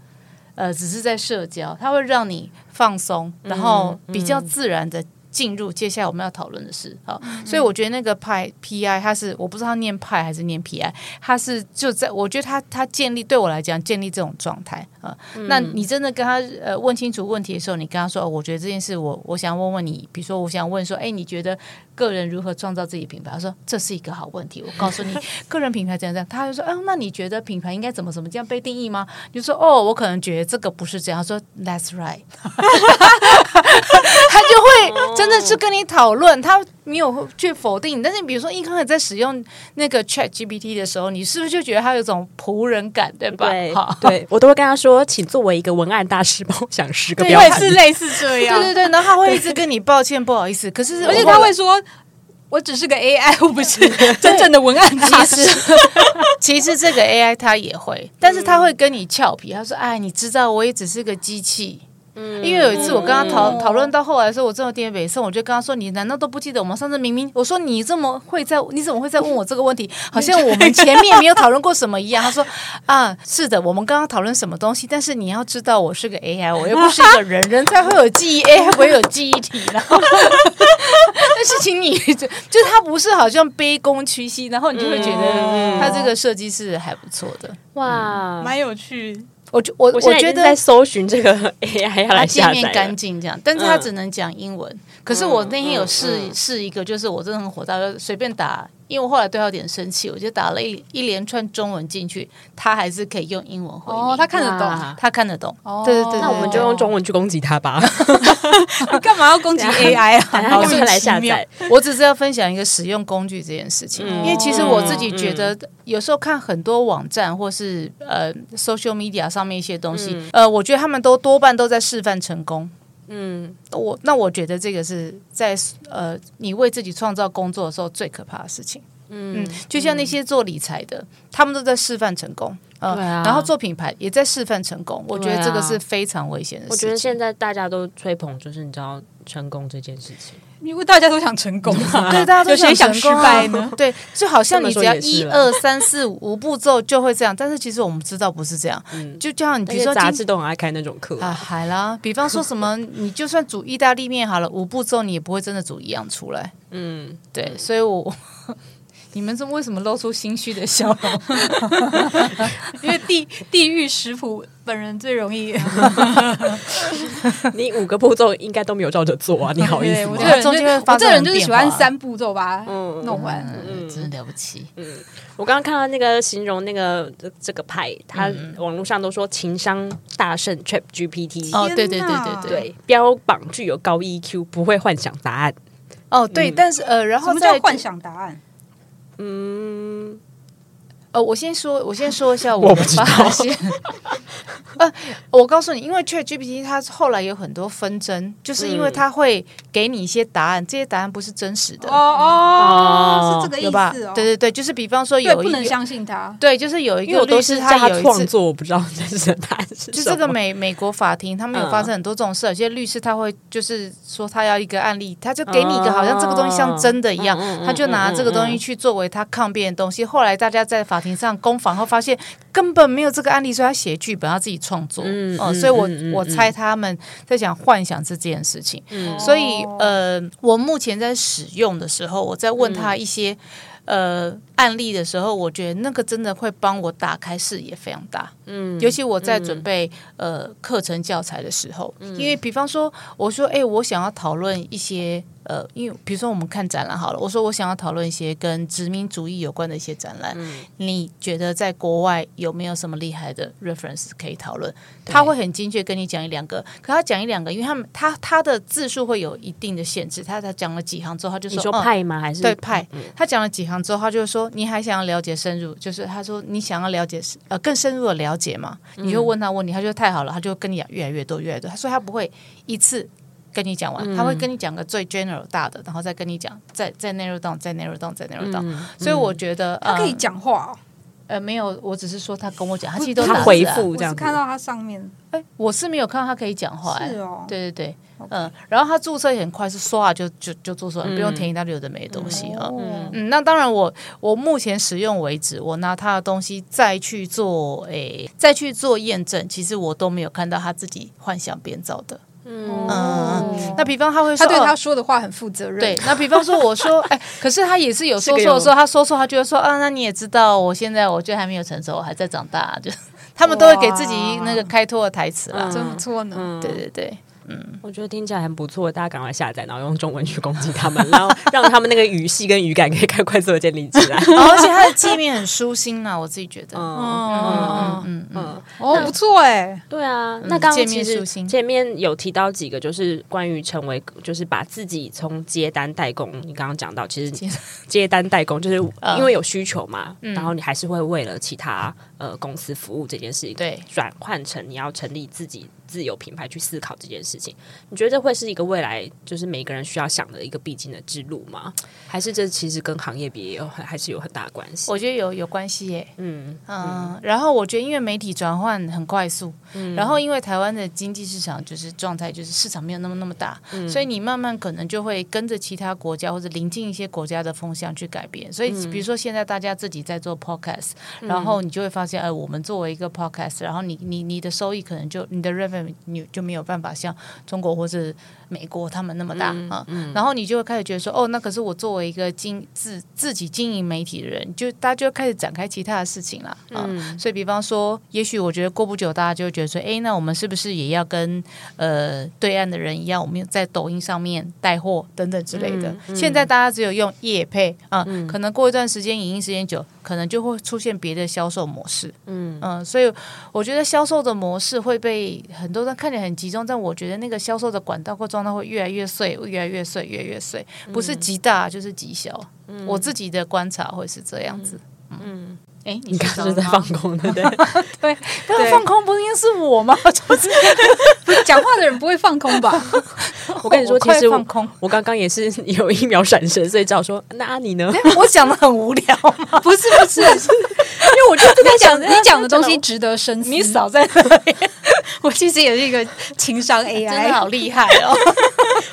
呃，只是在社交，它会让你放松，然后比较自然的。进入接下来我们要讨论的事，好，所以我觉得那个派 PI 它是我不知道他念派还是念 PI，他是就在我觉得他他建立对我来讲建立这种状态啊，那你真的跟他呃问清楚问题的时候，你跟他说，哦，我觉得这件事我我想问问你，比如说我想问说，哎，你觉得个人如何创造自己品牌？他说这是一个好问题，我告诉你 [LAUGHS] 个人品牌怎样怎样，他就说，嗯，那你觉得品牌应该怎么怎么这样被定义吗？你就说，哦，我可能觉得这个不是这样。他说，That's right，[LAUGHS] [LAUGHS] 他就会真的是跟你讨论，他没有去否定。但是你比如说一开始在使用那个 Chat GPT 的时候，你是不是就觉得他有种仆人感，对吧？对，对我都会跟他说，请作为一个文案大师帮我想十个标题，是类似这样。[LAUGHS] 对对对，然后他会一直跟你抱歉，不好意思。可 [LAUGHS] 是而且他会说，我只是个 AI，我不是 [LAUGHS] 真正的文案大师。其实这个 AI 他也会，但是他会跟你俏皮。他说：“哎，你知道，我也只是个机器。”嗯，因为有一次我跟他讨讨论到后来的时候，我真的有点北宋，我就跟他说：“你难道都不记得我们上次明明我说你这么会在，你怎么会在问我这个问题？[LAUGHS] 好像我们前面没有讨论过什么一样。”他说：“ [LAUGHS] 啊，是的，我们刚刚讨论什么东西？但是你要知道，我是个 AI，我又不是一个人，人才会有记忆，AI 不会有记忆体。然 [LAUGHS] 后但是请你就就他不是好像卑躬屈膝，然后你就会觉得他这个设计是还不错的，哇，蛮有趣。”我我我觉得在搜寻这个 [LAUGHS] AI 要来下载，界面干净这样，但是他只能讲英文。嗯、可是我那天有试试、一个，就是我真的很火大，就随便打。因为我后来对他有点生气，我就打了一一连串中文进去，他还是可以用英文回应。哦，他看得懂，他看得懂。哦，对对对，那我们就用中文去攻击他吧。[LAUGHS] 你干嘛要攻击 AI 啊？[LAUGHS] 好，就来下载。我只是要分享一个使用工具这件事情，因为其实我自己觉得，有时候看很多网站或是呃 social media 上面一些东西，呃，我觉得他们都多半都在示范成功。嗯，我那我觉得这个是在呃，你为自己创造工作的时候最可怕的事情。嗯，嗯，就像那些做理财的，嗯、他们都在示范成功。呃、对啊，然后做品牌也在示范成功。我觉得这个是非常危险的事情。我觉得现在大家都吹捧，就是你知道成功这件事情。因为大家都想成功，[LAUGHS] 对，[LAUGHS] 大家都想成功呢。[LAUGHS] 对，就好像你只要一二三四五步骤就会这样，但是其实我们知道不是这样。嗯，就这样，你比如说杂志都很爱开那种课啊，海啦，比方说什么，你就算煮意大利面好了，五步骤你也不会真的煮一样出来。嗯，对，所以我。你们这为什么露出心虚的笑容？[LAUGHS] 因为地地狱食谱本人最容易。[LAUGHS] 你五个步骤应该都没有照着做啊！你好意思吗？我这个人就我这人就是喜欢三步骤把它弄完，嗯，真的了不起。嗯，我刚刚看到那个形容那个这个派，他网络上都说情商大胜 Chat GPT。哦，对对对对对，标榜具有高 EQ，不会幻想答案。哦，对，但是呃，然后什么叫幻想答案？嗯，呃，我先说，我先说一下我的发现。[LAUGHS] 呃，我告诉你，因为 ChatGPT 它后来有很多纷争，就是因为它会给你一些答案，这些答案不是真实的。哦哦，是这个意思哦。对对对，就是比方说有一不能相信他。对，就是有一个律师他有创作，我不知道真实的答案是。就这个美美国法庭，他们有发生很多这种事，有些律师他会就是说他要一个案例，他就给你一个好像这个东西像真的一样，他就拿这个东西去作为他抗辩的东西。后来大家在法庭上攻防后发现根本没有这个案例，所以他写剧本，他自己。创作，嗯，哦，所以我我猜他们在讲幻想这件事情，嗯，所以呃，我目前在使用的时候，我在问他一些呃案例的时候，我觉得那个真的会帮我打开视野非常大，嗯，尤其我在准备呃课程教材的时候，因为比方说我说，哎，我想要讨论一些。呃，因为比如说我们看展览好了，我说我想要讨论一些跟殖民主义有关的一些展览，嗯、你觉得在国外有没有什么厉害的 reference 可以讨论？他会很精确跟你讲一两个，可他讲一两个，因为他们他他的字数会有一定的限制，他他讲了几行之后，他就说，你说派吗？还是对派？他讲了几行之后，他就说你还想要了解深入，就是他说你想要了解呃更深入的了解嘛？你就问他问题，他就太好了，他就跟你讲越来越多越来越多，所以他不会一次。跟你讲完，他会跟你讲个最 general 大的，然后再跟你讲，再再 narrow down，再 narrow down，再 narrow down。所以我觉得他可以讲话哦。呃，没有，我只是说他跟我讲，他其实都他回复这样。看到他上面，哎，我是没有看到他可以讲话。是哦，对对对，嗯，然后他注册也很快，是刷就就就注册，不用填一大堆有的没的东西啊。嗯，那当然，我我目前使用为止，我拿他的东西再去做，哎，再去做验证，其实我都没有看到他自己幻想编造的。嗯，嗯，那比方他会说，他对他说的话很负责任。对，那比方说我说，[LAUGHS] 哎，可是他也是有说错的时候，他说错，他就会说啊，那你也知道，我现在我觉得还没有成熟，我还在长大，就他们都会给自己那个开脱的台词啦，真不错呢。对对对。嗯，我觉得听起来很不错，大家赶快下载，然后用中文去攻击他们，然后让他们那个语系跟语感可以快快速的建立起来。[LAUGHS] 而且它的界面很舒心呐，我自己觉得。嗯嗯嗯嗯，哦，不错哎。对啊，那刚刚其实前面有提到几个，就是关于成为，就是把自己从接单代工，你刚刚讲到，其实接单代工就是因为有需求嘛，然后你还是会为了其他呃公司服务这件事情，对，转换成你要成立自己。自有品牌去思考这件事情，你觉得这会是一个未来就是每个人需要想的一个必经的之路吗？还是这其实跟行业别也有还是有很大关系？我觉得有有关系耶。嗯嗯，然后我觉得因为媒体转换很快速，嗯，然后因为台湾的经济市场就是状态就是市场没有那么那么大，嗯，所以你慢慢可能就会跟着其他国家或者临近一些国家的风向去改变。所以比如说现在大家自己在做 podcast，然后你就会发现，哎，我们作为一个 podcast，然后你你你的收益可能就你的 revenue 你就没有办法像中国或是美国他们那么大啊，然后你就会开始觉得说，哦，那可是我作为一个经自自己经营媒体的人，就大家就开始展开其他的事情了啊。所以，比方说，也许我觉得过不久，大家就会觉得说，哎，那我们是不是也要跟呃对岸的人一样，我们在抖音上面带货等等之类的？现在大家只有用业配啊，可能过一段时间，影音时间久，可能就会出现别的销售模式。嗯嗯，所以我觉得销售的模式会被很多人看。看起来很集中，但我觉得那个销售的管道或状态会越来越碎，越来越碎，越来越碎，不是极大就是极小。嗯、我自己的观察会是这样子。嗯，哎、嗯，你刚刚是在 [LAUGHS] 放空，对不对？对，刚刚放空不应该是我吗？[LAUGHS] 就是 [LAUGHS] 讲话的人不会放空吧？我跟你说，其实放空，我刚刚也是有一秒闪神，所以只好说，那你呢？我讲的很无聊吗？不是，不是，因为我觉得你讲你讲的东西值得深思。你少在那里。我其实也是一个情商 AI，真的好厉害哦！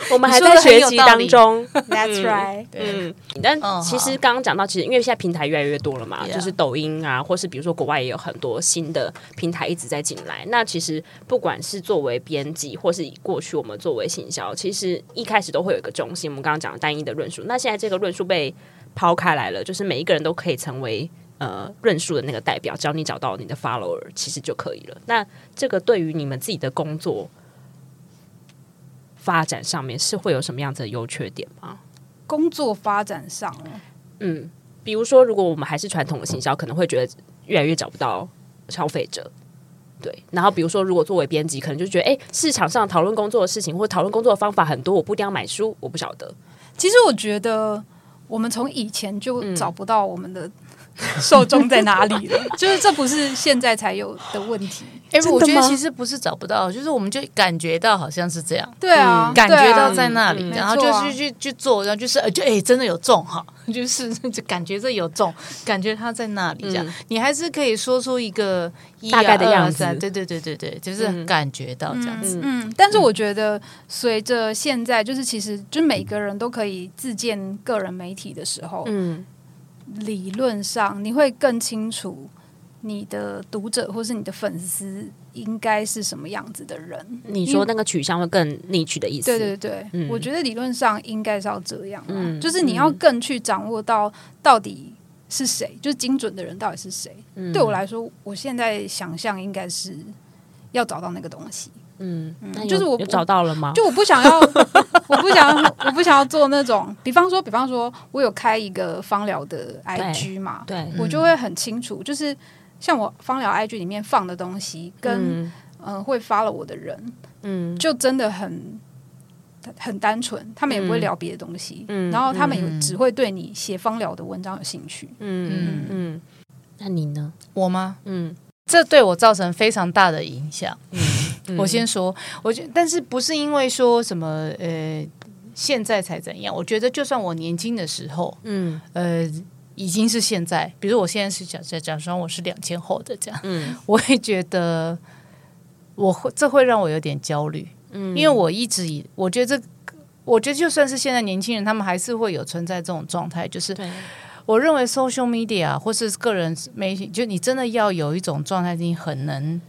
我们还在学习当中，That's right。嗯，但其实刚刚讲到，其实因为现在平台越来越多了嘛，就是抖音啊，或是比如说国外也有很多新的平台一直在进来。那其实不管是作为编辑，或是以过去我们作为行销，其实一开始都会有一个中心。我们刚刚讲的单一的论述，那现在这个论述被抛开来了，就是每一个人都可以成为。呃，论述的那个代表，只要你找到你的 follower，其实就可以了。那这个对于你们自己的工作发展上面，是会有什么样子的优缺点吗？工作发展上，嗯，比如说，如果我们还是传统的行销，可能会觉得越来越找不到消费者。对，然后比如说，如果作为编辑，可能就觉得，哎，市场上讨论工作的事情，或讨论工作的方法很多，我不一定要买书，我不晓得。其实我觉得，我们从以前就找不到我们的、嗯。[LAUGHS] 受众在哪里了？[LAUGHS] 就是这不是现在才有的问题。哎，我觉得其实不是找不到，就是我们就感觉到好像是这样。对啊，感觉到在那里，然后就去去去做，然后就是就哎，真的有中哈，[LAUGHS] 就是就感觉这有中，感觉它在那里这样。你还是可以说出一个大概的样子。对对对对对，就是感觉到这样子。嗯，但是我觉得随着现在，就是其实就每个人都可以自建个人媒体的时候，嗯。理论上，你会更清楚你的读者或是你的粉丝应该是什么样子的人。你说那个取向会更 niche 的意思？对对对，嗯、我觉得理论上应该是要这样，嗯、就是你要更去掌握到到底是谁，就是精准的人到底是谁。嗯、对我来说，我现在想象应该是要找到那个东西。嗯，嗯就是我找到了吗？就我不想要，[LAUGHS] 我不想要，我不想要做那种，比方说，比方说，我有开一个芳疗的 IG 嘛，对，对我就会很清楚，就是像我芳疗 IG 里面放的东西，跟嗯、呃、会 follow 我的人，嗯，就真的很很单纯，他们也不会聊别的东西，嗯，然后他们也只会对你写芳疗的文章有兴趣，嗯嗯嗯。那你呢？我吗？嗯，这对我造成非常大的影响，嗯。我先说，我觉，但是不是因为说什么呃，现在才怎样？我觉得就算我年轻的时候，嗯，呃，已经是现在。比如我现在是假设假装我是两千后的这样，嗯，我会觉得我会这会让我有点焦虑，嗯，因为我一直以我觉得这，我觉得就算是现在年轻人，他们还是会有存在这种状态，就是我认为 social media 或是个人媒体，就你真的要有一种状态，你很能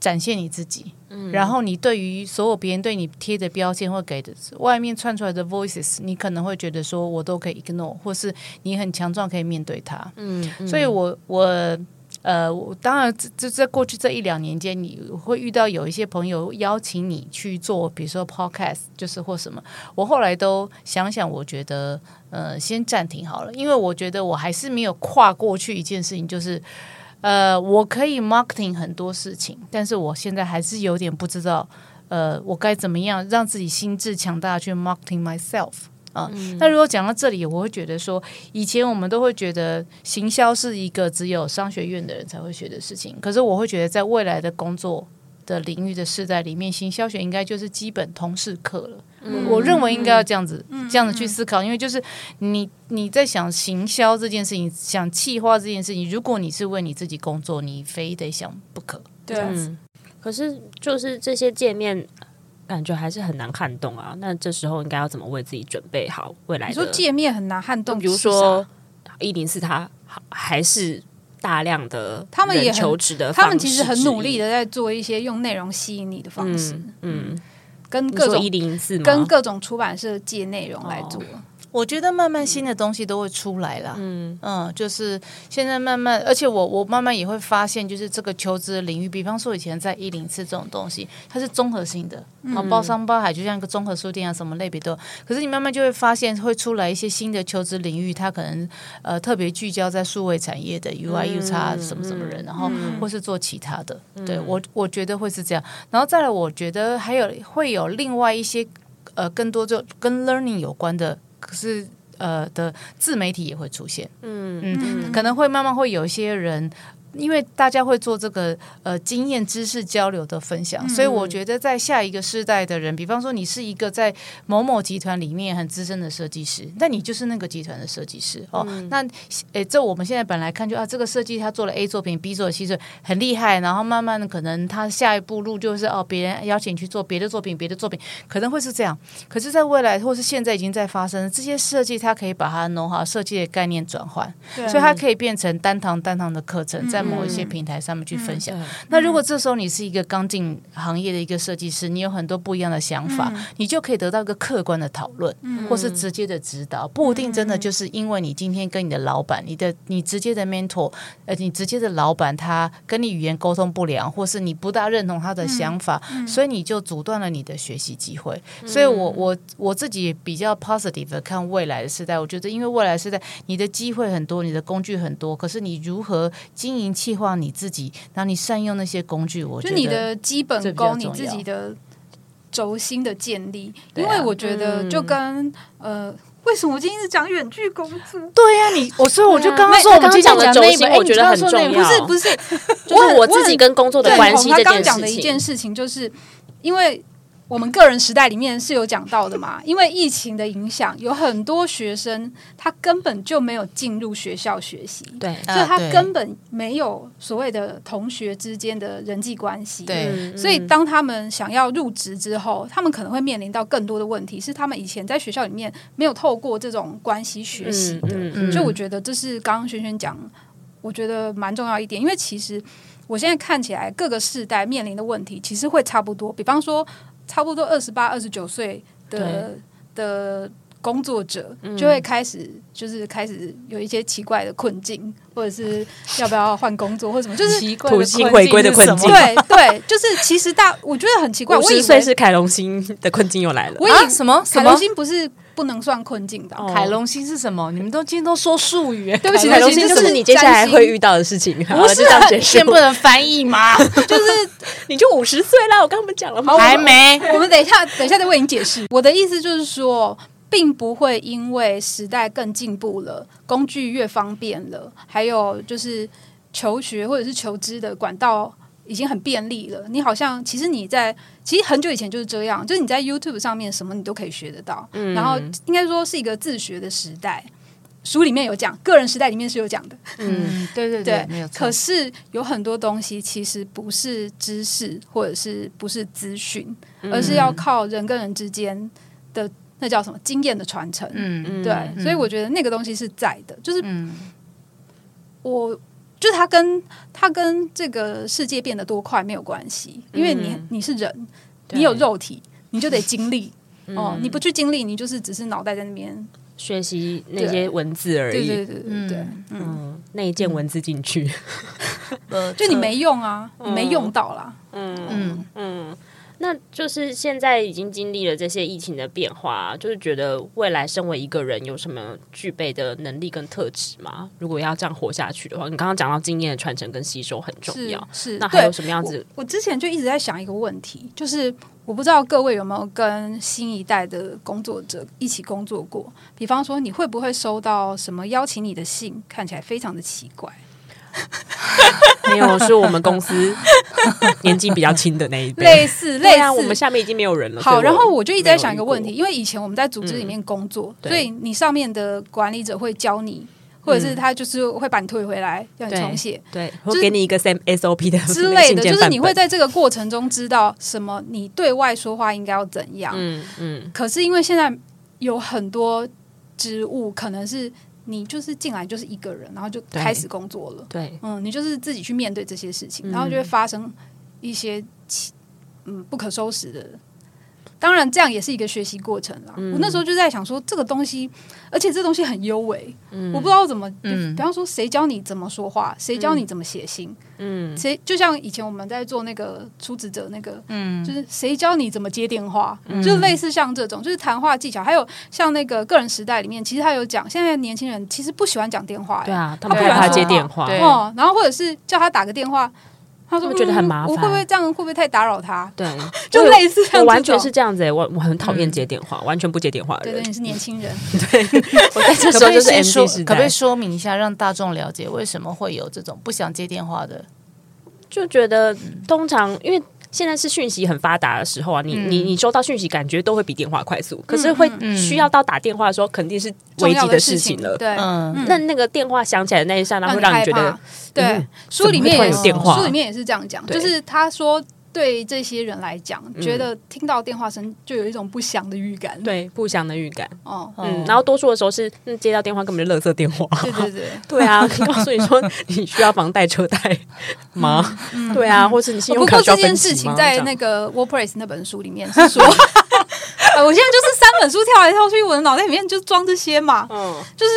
展现你自己。然后你对于所有别人对你贴的标签或给的外面窜出来的 voices，你可能会觉得说我都可以 ignore，或是你很强壮可以面对它。嗯，嗯，所以我我呃，我当然这在过去这一两年间，你会遇到有一些朋友邀请你去做，比如说 podcast，就是或什么。我后来都想想，我觉得呃，先暂停好了，因为我觉得我还是没有跨过去一件事情，就是。呃，我可以 marketing 很多事情，但是我现在还是有点不知道，呃，我该怎么样让自己心智强大去 marketing myself 啊、呃？嗯、那如果讲到这里，我会觉得说，以前我们都会觉得行销是一个只有商学院的人才会学的事情，可是我会觉得在未来的工作的领域的时代里面，行销学应该就是基本通识课了。嗯、我认为应该要这样子，嗯、这样子去思考，嗯、因为就是你你在想行销这件事情，想企划这件事情，如果你是为你自己工作，你非得想不可。对，嗯、可是就是这些界面，感觉还是很难撼动啊。那这时候应该要怎么为自己准备好未来的？你说界面很难撼动，比如说一零四，他还是大量的他们也求职的，他们其实很努力的在做一些用内容吸引你的方式。嗯。嗯跟各种跟各种出版社借内容来做。哦我觉得慢慢新的东西都会出来了，嗯嗯，就是现在慢慢，而且我我慢慢也会发现，就是这个求职的领域，比方说以前在一零四这种东西，它是综合性的，啊，包山包海，就像一个综合书店啊，什么类别都。可是你慢慢就会发现，会出来一些新的求职领域，它可能呃特别聚焦在数位产业的 UI、U 叉什么什么人，然后或是做其他的。对我我觉得会是这样，然后再来，我觉得还有会有另外一些呃更多就跟 learning 有关的。可是，呃的自媒体也会出现，嗯嗯，可能会慢慢会有一些人。因为大家会做这个呃经验知识交流的分享，嗯、所以我觉得在下一个世代的人，比方说你是一个在某某集团里面很资深的设计师，那你就是那个集团的设计师哦。嗯、那诶，这我们现在本来看就啊，这个设计他做了 A 作品，B 做了 C 作品很厉害，然后慢慢的可能他下一步路就是哦，别人邀请你去做别的作品，别的作品可能会是这样。可是，在未来或是现在已经在发生这些设计，他可以把它弄好设计的概念转换，所以它可以变成单堂单堂的课程在。在某一些平台上面去分享。那如果这时候你是一个刚进行业的一个设计师，你有很多不一样的想法，嗯、你就可以得到一个客观的讨论，嗯、或是直接的指导。不一定真的就是因为你今天跟你的老板，你的你直接的 mentor，呃，你直接的老板他跟你语言沟通不良，或是你不大认同他的想法，所以你就阻断了你的学习机会。嗯、所以我我我自己比较 positive 的看未来的时代，我觉得因为未来时代你的机会很多，你的工具很多，可是你如何经营企划？你自己，然后你善用那些工具，我觉得就你的基本功，你自己的轴心的建立。因为我觉得，就跟呃，为什么我今天是讲远距工作？对呀，你我所以我就刚刚说我们今天讲的轴心，我觉得很重要。不是不是，[LAUGHS] 就是我自己跟工作的关系。他刚讲的一件事情，就是因为。我们个人时代里面是有讲到的嘛？[LAUGHS] 因为疫情的影响，有很多学生他根本就没有进入学校学习，对，所以他根本没有所谓的同学之间的人际关系，对。所以当他们想要入职之后，他们可能会面临到更多的问题，是他们以前在学校里面没有透过这种关系学习的。嗯嗯嗯、所以我觉得这是刚刚轩轩讲，我觉得蛮重要一点，因为其实我现在看起来各个世代面临的问题其实会差不多，比方说。差不多二十八、二十九岁的的工作者就会开始，就是开始有一些奇怪的困境，或者是要不要换工作，或什么，就是土星回归的困境。对对，就是其实大我觉得很奇怪。五十岁是凯龙星的困境又来了。我以为什么？凯龙星不是不能算困境的。凯龙星是什么？你们都今天都说术语。对不起，凯龙星就是你接下来会遇到的事情。不是，先不能翻译吗？[LAUGHS] 就是你就五十岁了，我刚刚不讲了吗？还没。我们等一下，等一下再为你解释。我的意思就是说。并不会因为时代更进步了，工具越方便了，还有就是求学或者是求知的管道已经很便利了。你好像其实你在其实很久以前就是这样，就是你在 YouTube 上面什么你都可以学得到。嗯，然后应该说是一个自学的时代。书里面有讲，个人时代里面是有讲的。嗯，[LAUGHS] 对对对。可是有很多东西其实不是知识或者是不是资讯，而是要靠人跟人之间的。那叫什么经验的传承？嗯，对，嗯、所以我觉得那个东西是在的，就是，嗯、我就是他跟他跟这个世界变得多快没有关系，因为你你是人，你有肉体，你就得经历。[LAUGHS] 哦，你不去经历，你就是只是脑袋在那边学习那些文字而已，对对对对对，嗯，那一件文字进去，[LAUGHS] 就你没用啊，你没用到啦，嗯嗯。嗯。那就是现在已经经历了这些疫情的变化，就是觉得未来身为一个人有什么具备的能力跟特质吗？如果要这样活下去的话，你刚刚讲到经验的传承跟吸收很重要，是，是那还有什么样子我？我之前就一直在想一个问题，就是我不知道各位有没有跟新一代的工作者一起工作过，比方说你会不会收到什么邀请你的信，看起来非常的奇怪。[LAUGHS] 没有，是我们公司 [LAUGHS] 年纪比较轻的那一辈，类似类似，我们下面已经没有人了。好，然后我就一直在想一个问题，因为以前我们在组织里面工作，所以你上面的管理者会教你，或者是他就是会把你退回来，让你重写，对，会给你一个 SOP 的之类的，就是你会在这个过程中知道什么，你对外说话应该要怎样。嗯嗯。可是因为现在有很多职务可能是。你就是进来就是一个人，然后就开始工作了。对，嗯，你就是自己去面对这些事情，嗯、然后就会发生一些嗯不可收拾的。当然，这样也是一个学习过程啦。嗯、我那时候就在想说，这个东西，而且这东西很优美，嗯、我不知道怎么。嗯、比方说，谁教你怎么说话？谁教你怎么写信？嗯，谁就像以前我们在做那个出职者那个，嗯，就是谁教你怎么接电话？嗯、就类似像这种，就是谈话技巧。还有像那个个人时代里面，其实他有讲，现在年轻人其实不喜欢讲电话，对啊，他不喜欢接电话，哦，然后或者是叫他打个电话。他说：“觉得很麻烦，我会不会这样？会不会太打扰他？对，[LAUGHS] 就类似这样，我完全是这样子。哎，我我很讨厌接电话，完全不接电话的人。对对，你是年轻人。[LAUGHS] 对，我在这时候就是 MC 时代。可不可以说明一下，让大众了解为什么会有这种不想接电话的？就觉得通常因为。”现在是讯息很发达的时候啊，你你你收到讯息，感觉都会比电话快速。可是会需要到打电话的时候，肯定是危急的事情了。对，嗯，那那个电话响起来的那一刹那，会让你觉得，对，书里面也电话，书里面也是这样讲，就是他说。对这些人来讲，觉得听到电话声就有一种不祥的预感，对，不祥的预感。哦，嗯，然后多数的时候是接到电话根本就垃圾电话，对对对，对 [LAUGHS] 啊，告诉你说你需要房贷车贷吗？对啊，或是你信用卡需要分期吗？不过这件事情在那个 WordPress 那本书里面是说，[LAUGHS] 我现在就是三本书跳来跳去，我的脑袋里面就装这些嘛。嗯，就是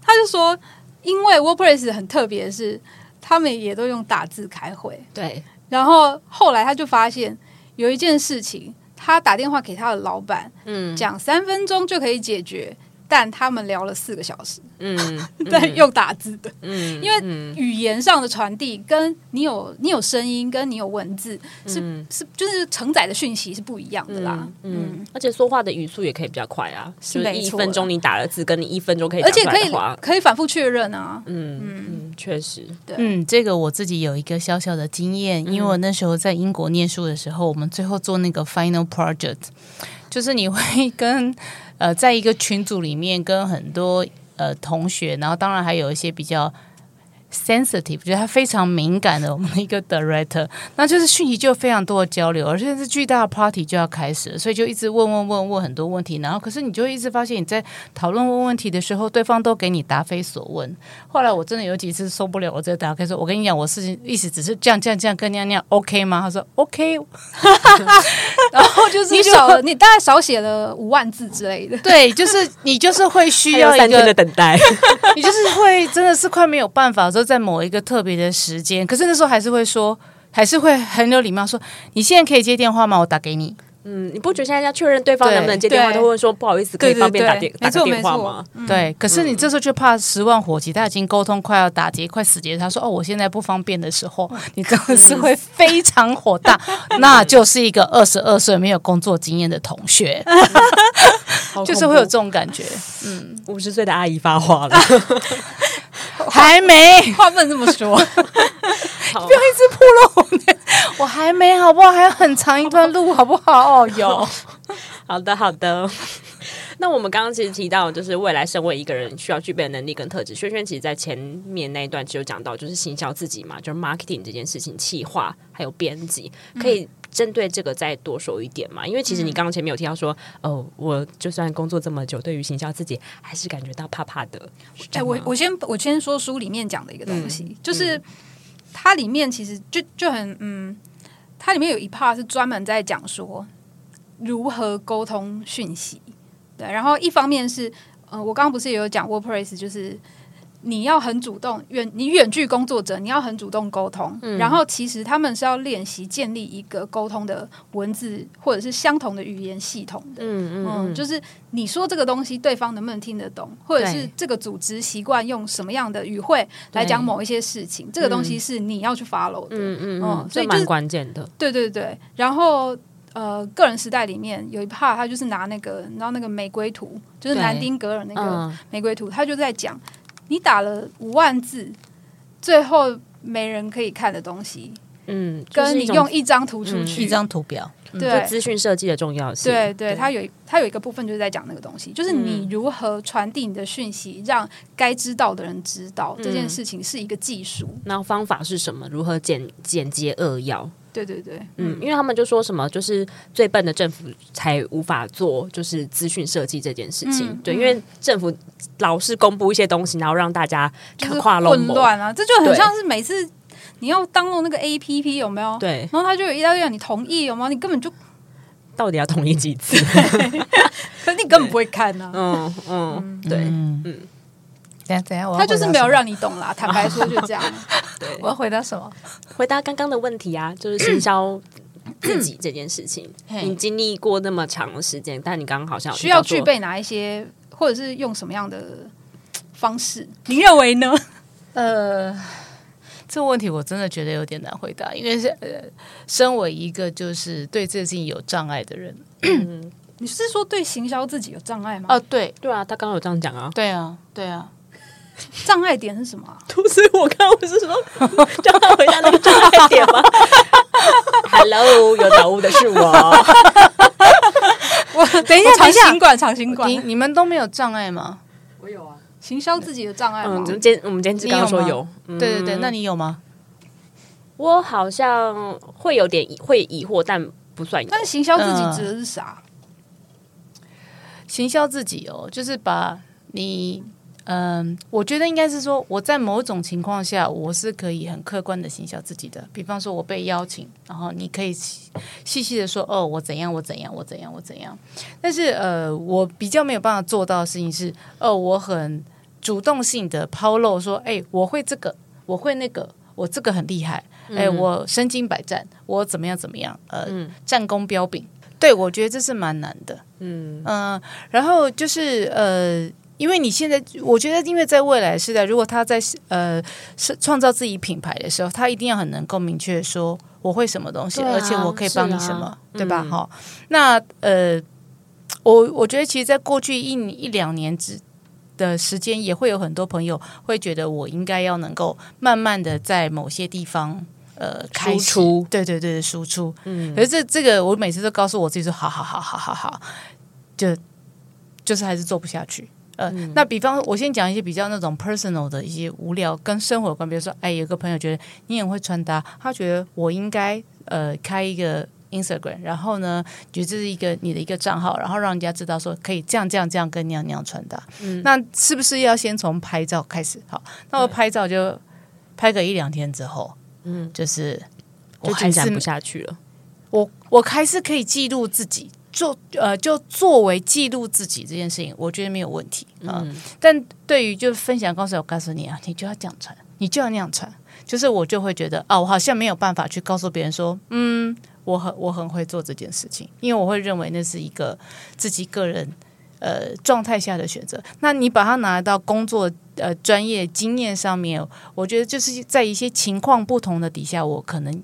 他就说，因为 WordPress 很特别的是，他们也都用打字开会，对。然后后来他就发现有一件事情，他打电话给他的老板，嗯，讲三分钟就可以解决。但他们聊了四个小时，嗯，[LAUGHS] 对，用打字的，嗯，因为语言上的传递，跟你有你有声音，跟你有文字，是是就是承载的讯息是不一样的啦，嗯，而且说话的语速也可以比较快啊，就是一分钟你打了字，跟你一分钟可以，而且可以可以反复确认啊，嗯嗯，确实，对，嗯，这个我自己有一个小小的经验，因为我那时候在英国念书的时候，我们最后做那个 final project，就是你会跟。呃，在一个群组里面跟很多呃同学，然后当然还有一些比较 sensitive，觉得他非常敏感的我们的一个 director，那就是讯息就非常多的交流，而且是巨大的 party 就要开始了，所以就一直问问问问很多问题，然后可是你就一直发现你在讨论问问题的时候，对方都给你答非所问。后来我真的有几次受不了，我直接打开说：“我跟你讲，我事情意思只是这样这样这样跟那样那样，OK 吗？”他说：“OK。”然后就是你少了，你大概少写了五万字之类的。[LAUGHS] 对，就是你就是会需要一个三天的等待，[LAUGHS] 你就是会真的是快没有办法说在某一个特别的时间，可是那时候还是会说，还是会很有礼貌说：“你现在可以接电话吗？我打给你。”嗯，你不觉得现在要确认对方能不能接电话，都会说不好意思，可以方便打电打个电话吗？对，可是你这时候就怕十万火急，他已经沟通快要打结，快死结，他说：“哦，我现在不方便的时候，[LAUGHS] 你真的是会非常火大。[LAUGHS] ”那就是一个二十二岁没有工作经验的同学，[LAUGHS] 就是会有这种感觉。嗯，五十岁的阿姨发话了。[LAUGHS] 还没，话不能这么说，[LAUGHS] 不要一直破了我。[LAUGHS] 我还没，好不好？还有很长一段路，好不好？哦，有，好的，好的。那我们刚刚其实提到，就是未来身为一个人需要具备的能力跟特质。轩轩其实，在前面那一段就有讲到，就是行销自己嘛，就是 marketing 这件事情，企划还有编辑，可以针对这个再多说一点嘛？因为其实你刚刚前面有提到说，哦，我就算工作这么久，对于行销自己还是感觉到怕怕的。哎，我我先我先说书里面讲的一个东西，嗯、就是它里面其实就就很嗯，它里面有一 part 是专门在讲说如何沟通讯息。对，然后一方面是，呃，我刚刚不是也有讲 WordPress，就是你要很主动，远你远距工作者，你要很主动沟通。嗯、然后其实他们是要练习建立一个沟通的文字或者是相同的语言系统的。嗯嗯，嗯，就是你说这个东西，对方能不能听得懂，或者是这个组织习惯用什么样的语汇来讲某一些事情，这个东西是你要去 follow 的。嗯嗯嗯，所以蛮关键的。对对对，然后。呃，个人时代里面有一 part，他就是拿那个，然后那个玫瑰图，就是南丁格尔那个玫瑰图，他就在讲，你打了五万字，最后没人可以看的东西，嗯，跟你用一张图出去，一张图表，对，资讯设计的重要性，对对，它有它有一个部分就是在讲那个东西，就是你如何传递你的讯息，让该知道的人知道这件事情是一个技术，那方法是什么？如何简简洁扼要？对对对，嗯，因为他们就说什么，就是最笨的政府才无法做，就是资讯设计这件事情。嗯、对，因为政府老是公布一些东西，然后让大家就是混乱啊，这就很像是每次你要登录那个 APP 有没有？对，然后他就有一大堆让你同意有吗？你根本就 [LAUGHS] 到底要同意几次？[LAUGHS] [LAUGHS] 可是你根本不会看呢、啊。嗯嗯，对，嗯。他就是没有让你懂啦。[LAUGHS] 坦白说，就这样。[LAUGHS] 对，我要回答什么？回答刚刚的问题啊，就是行销自己这件事情。[COUGHS] 你经历过那么长的时间，但你刚刚好像需要具备哪一些，或者是用什么样的方式？你认为呢？[LAUGHS] 呃，这个问题我真的觉得有点难回答，因为是呃，身为一个就是对这件事情有障碍的人，[COUGHS] 嗯，你是说对行销自己有障碍吗？哦，对，对啊，他刚刚有这样讲啊，对啊，对啊。障碍点是什么？[LAUGHS] 所以我刚刚不是说 [LAUGHS] 叫他回答那个障碍点吗？Hello，有找物的是我。[LAUGHS] 我等一下，长新冠，长新冠。你你们都没有障碍吗？我有啊，行销自己的障碍。嗯，我们今我们今天刚刚说有，对对对，那你有吗？我好像会有点会疑惑，但不算有。但行销自己指的是啥？行销自己哦，就是把你。嗯，我觉得应该是说，我在某种情况下，我是可以很客观的行销自己的。比方说，我被邀请，然后你可以细细的说，哦，我怎样，我怎样，我怎样，我怎样。但是，呃，我比较没有办法做到的事情是，哦，我很主动性的抛露说，哎，我会这个，我会那个，我这个很厉害，哎，我身经百战，我怎么样怎么样，呃，嗯、战功彪炳。对，我觉得这是蛮难的。嗯嗯、呃，然后就是呃。因为你现在，我觉得，因为在未来时代，如果他在呃是创造自己品牌的时候，他一定要很能够明确说我会什么东西，啊、而且我可以帮你什么，啊、对吧？哈、嗯，那呃，我我觉得，其实，在过去一一两年之的时间，也会有很多朋友会觉得，我应该要能够慢慢的在某些地方呃开输出，对对对，输出。嗯，可是这这个，我每次都告诉我自己说，好好好好好好，就就是还是做不下去。呃，嗯、那比方我先讲一些比较那种 personal 的一些无聊跟生活有关，比如说，哎，有个朋友觉得你很会穿搭，他觉得我应该呃开一个 Instagram，然后呢，觉得这是一个你的一个账号，然后让人家知道说可以这样这样这样跟那样那样穿搭。嗯，那是不是要先从拍照开始？好，那我拍照就拍个一两天之后，嗯，就是我还是不下去了。我我还是可以记录自己。做呃，就作为记录自己这件事情，我觉得没有问题啊。嗯、但对于就分享公司，我告诉你啊，你就要这样传，你就要那样传。就是我就会觉得啊，我好像没有办法去告诉别人说，嗯，我很我很会做这件事情，因为我会认为那是一个自己个人呃状态下的选择。那你把它拿到工作呃专业经验上面，我觉得就是在一些情况不同的底下，我可能。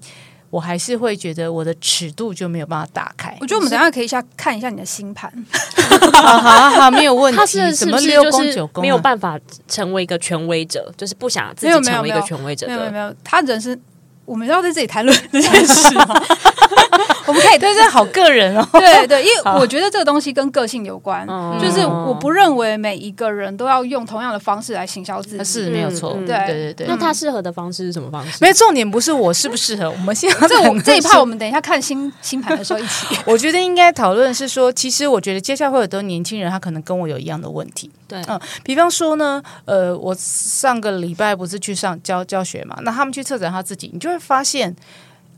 我还是会觉得我的尺度就没有办法打开。我觉得我们等下可以一下看一下你的星盘，[LAUGHS] 好好好，没有问题。他是什么六宫九宫没有办法成为一个权威者，就是不想自己成为一个权威者？没有没有，没有，他人是。我们要在这里谈论这件事吗？[LAUGHS] [LAUGHS] 我们可以，但是好个人哦。[LAUGHS] 对对，因为我觉得这个东西跟个性有关，就是我不认为每一个人都要用同样的方式来行销自己，是没有错。对对对对，那他适合的方式是什么方式？没有重点不是我适不适合，我们现在 [LAUGHS] 这这一趴，我们等一下看新新盘的时候一起。我觉得应该讨论是说，其实我觉得接下来会有很多年轻人，他可能跟我有一样的问题。对，嗯，比方说呢，呃，我上个礼拜不是去上教教学嘛，那他们去策展他自己，你就会发现。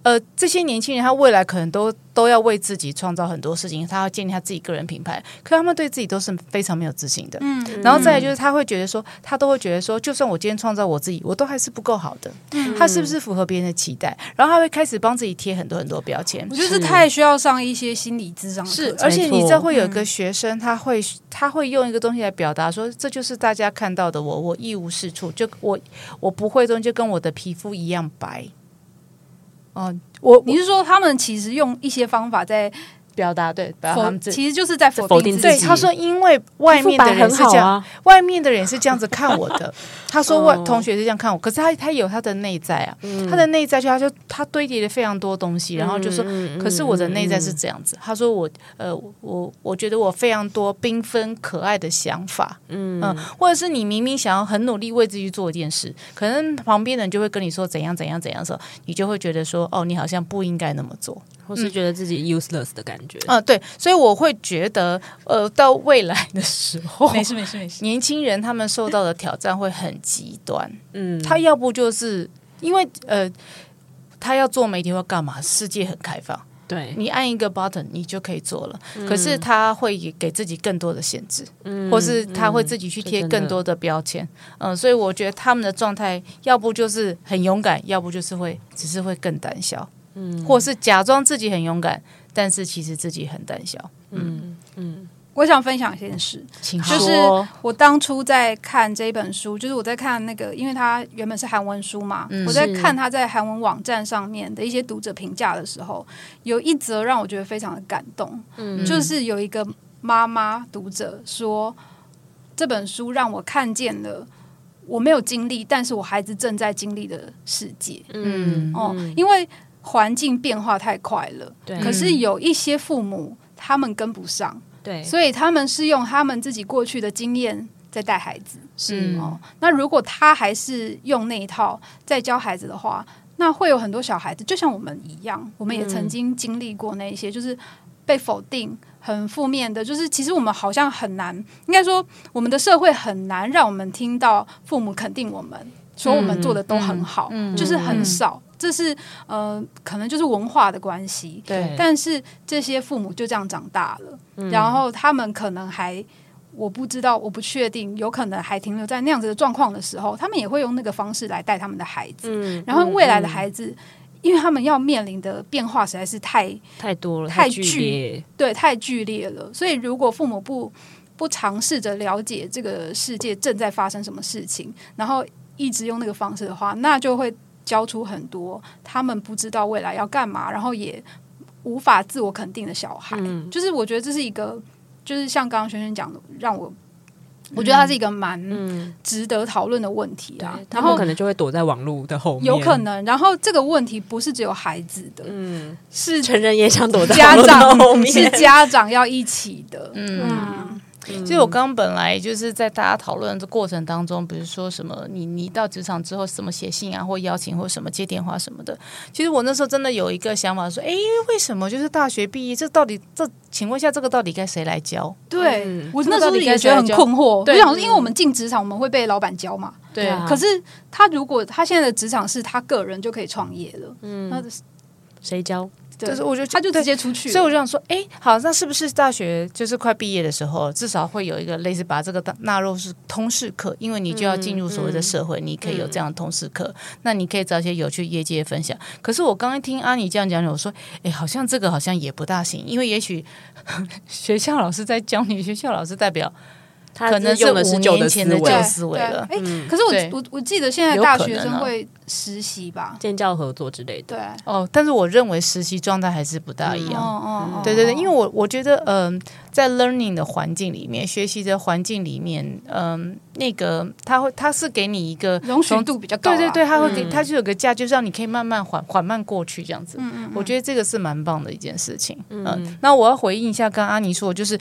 呃，这些年轻人他未来可能都都要为自己创造很多事情，他要建立他自己个人品牌，可他们对自己都是非常没有自信的。嗯，然后再来就是他会觉得说，他都会觉得说，就算我今天创造我自己，我都还是不够好的。嗯，他是不是符合别人的期待？然后他会开始帮自己贴很多很多标签。我觉得太需要上一些心理智商。是，而且你知道会有一个学生，他会他会用一个东西来表达说，这就是大家看到的我，我一无是处，就我我不会东西，就跟我的皮肤一样白。哦，我你是说他们其实用一些方法在表达对，表达他们其实就是在否定自己。对，他说，因为外面的人是这样，外面的人是这样子看我的。[LAUGHS] 他说，外同学是这样看我，可是他他有他的内在啊，他的内在就他就他堆叠了非常多东西，然后就说，可是我的内在是这样子。他说我呃我我觉得我非常多缤纷可爱的想法，嗯嗯，或者是你明明想要很努力为自己做一件事，可能旁边的人就会跟你说怎样怎样怎样的时候，你就会觉得说哦，你好像不应该那么做。或是觉得自己 useless 的感觉，嗯，对，所以我会觉得，呃，到未来的时候，没事没事没事，[LAUGHS] 年轻人他们受到的挑战会很极端，[LAUGHS] 嗯，他要不就是因为呃，他要做媒体或干嘛，世界很开放，对，你按一个 button 你就可以做了，嗯，可是他会给自己更多的限制，嗯，或是他会自己去贴更多的标签，嗯，呃，所以我觉得他们的状态要不就是很勇敢，要不就是会只是会更胆小。嗯，或是假装自己很勇敢，但是其实自己很胆小。嗯嗯，我想分享一件事，请。就是我当初在看这本书，就是我在看那个，因为它原本是韩文书嘛，嗯、我在看他在韩文网站上面的一些读者评价的时候，有一则让我觉得非常的感动。嗯，就是有一个妈妈读者说，这本书让我看见了我没有经历，但是我孩子正在经历的世界。嗯哦，因为。环境变化太快了，对。可是有一些父母他们跟不上，对，所以他们是用他们自己过去的经验在带孩子，是哦。那如果他还是用那一套在教孩子的话，那会有很多小孩子，就像我们一样，我们也曾经经历过那些，就是被否定、很负面的，就是其实我们好像很难，应该说我们的社会很难让我们听到父母肯定我们，说我们做的都很好，就是很少。这是呃，可能就是文化的关系。对，但是这些父母就这样长大了，嗯、然后他们可能还，我不知道，我不确定，有可能还停留在那样子的状况的时候，他们也会用那个方式来带他们的孩子。嗯，然后未来的孩子，嗯、因为他们要面临的变化实在是太太多了，太剧烈，对，太剧烈了。所以如果父母不不尝试着了解这个世界正在发生什么事情，然后一直用那个方式的话，那就会。教出很多他们不知道未来要干嘛，然后也无法自我肯定的小孩。嗯、就是我觉得这是一个，就是像刚刚萱萱讲的，让我我觉得它是一个蛮值得讨论的问题啊。嗯、然后可能就会躲在网络的后面，有可能。然后这个问题不是只有孩子的，嗯，是成人也想躲在家长后面，是家长要一起的，嗯。嗯其实我刚刚本来就是在大家讨论的过程当中，比如说什么你你到职场之后，怎么写信啊，或邀请，或什么接电话什么的。其实我那时候真的有一个想法，说，哎，为什么就是大学毕业，这到底这？请问一下，这个到底该谁来教？对、嗯、我那时候也觉得很困惑。对，我想说，因为我们进职场，我们会被老板教嘛。对啊。可是他如果他现在的职场是他个人就可以创业了，嗯，那谁教？就是我就他就直接出去，所以我就想说，哎、欸，好，那是不是大学就是快毕业的时候，至少会有一个类似把这个纳入是通识课，因为你就要进入所谓的社会，你可以有这样的通识课，嗯、那你可以找一些有趣业界分享。可是我刚刚听阿妮这样讲，我说，哎、欸，好像这个好像也不大行，因为也许 [LAUGHS] 学校老师在教你，学校老师代表。他可能是五年前的旧思维了。哎，可是我我我记得现在大学生会实习吧，建教合作之类的。对哦，但是我认为实习状态还是不大一样。哦哦，对对对，因为我我觉得，嗯，在 learning 的环境里面，学习的环境里面，嗯，那个他会他是给你一个容许度比较高。对对对，他会给他就有个价，就是让你可以慢慢缓缓慢过去这样子。嗯嗯，我觉得这个是蛮棒的一件事情。嗯，那我要回应一下，刚刚阿妮说，就是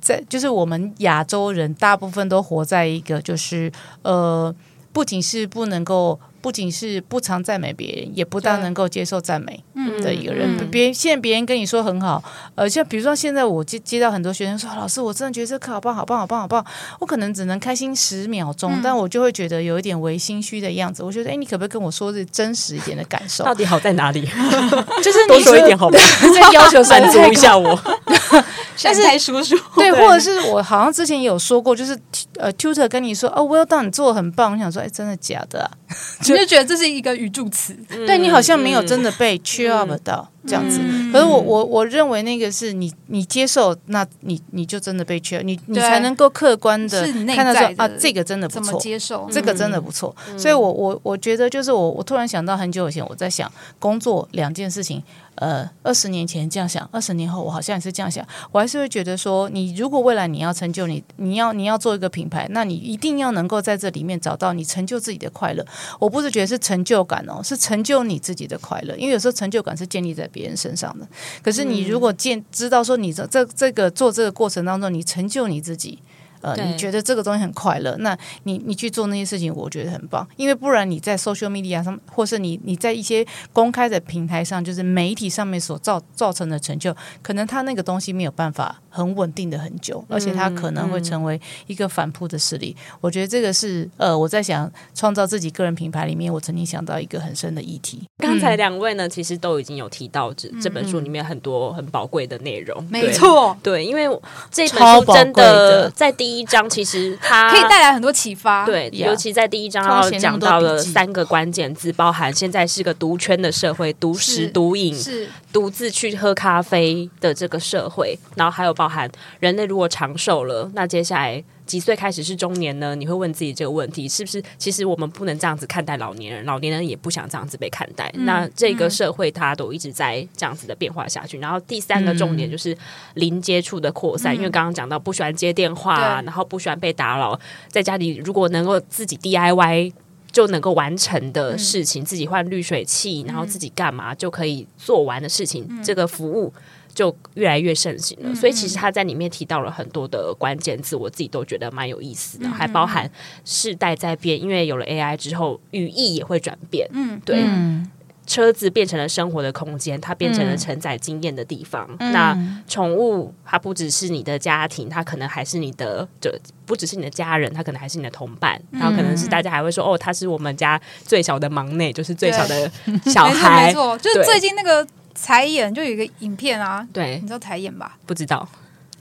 在就是我们亚洲人。大部分都活在一个就是呃，不仅是不能够，不仅是不常赞美别人，也不大能够接受赞美的一个人。别人现在别人跟你说很好，呃，像比如说现在我接接到很多学生说，老师，我真的觉得这课好棒，好棒，好棒，好棒。我可能只能开心十秒钟，嗯、但我就会觉得有一点微心虚的样子。我觉得，哎，你可不可以跟我说这真实一点的感受？到底好在哪里？[LAUGHS] 就是你多说一点好吗？再要求 [LAUGHS] 满足一下我。[LAUGHS] 但是叔叔对，或者是我好像之前也有说过，就是呃，tutor 跟你说哦，well done，你做的很棒。我想说，哎，真的假的啊？[LAUGHS] 就，就觉得这是一个语助词，嗯、对你好像没有真的被 cheer up 到。嗯这样子，可是我我我认为那个是你你接受，那你你就真的被 cheer，，你你才能够客观的看到说啊，这个真的不错，接受。这个真的不错。所以我我我觉得就是我我突然想到很久以前我在想工作两件事情，呃，二十年前这样想，二十年后我好像也是这样想，我还是会觉得说，你如果未来你要成就你，你要你要做一个品牌，那你一定要能够在这里面找到你成就自己的快乐。我不是觉得是成就感哦，是成就你自己的快乐，因为有时候成就感是建立在。别人身上的，可是你如果建知道说你这这这个做这个过程当中，你成就你自己。呃，你觉得这个东西很快乐，那你你去做那些事情，我觉得很棒，因为不然你在 social media 上，或是你你在一些公开的平台上，就是媒体上面所造造成的成就，可能他那个东西没有办法很稳定的很久，而且他可能会成为一个反扑的势力。嗯嗯、我觉得这个是呃，我在想创造自己个人品牌里面，我曾经想到一个很深的议题。刚才两位呢，其实都已经有提到这这本书里面很多很宝贵的内容，没错，对，因为这本书真的。在第。第一章其实它可以带来很多启发，对，尤其在第一章，然后讲到了三个关键字，包含现在是个独圈的社会，独食独饮，是独自去喝咖啡的这个社会，然后还有包含人类如果长寿了，那接下来。几岁开始是中年呢？你会问自己这个问题，是不是？其实我们不能这样子看待老年人，老年人也不想这样子被看待。嗯、那这个社会它都一直在这样子的变化下去。嗯、然后第三个重点就是零接触的扩散，嗯、因为刚刚讲到不喜欢接电话，嗯、然后不喜欢被打扰，在家里如果能够自己 DIY 就能够完成的事情，嗯、自己换滤水器，然后自己干嘛就可以做完的事情，嗯、这个服务。就越来越盛行了，嗯嗯，所以其实他在里面提到了很多的关键字，我自己都觉得蛮有意思的，还包含世代在变，因为有了 AI 之后，语义也会转变。嗯，对，嗯、车子变成了生活的空间，它变成了承载经验的地方。嗯、那宠物它不只是你的家庭，它可能还是你的，就不只是你的家人，它可能还是你的同伴。嗯、然后可能是大家还会说，哦，他是我们家最小的忙内，就是最小的小孩。[LAUGHS] 没错，就是最近那个。彩演就有一个影片啊，对，你知道才演吧？不知道，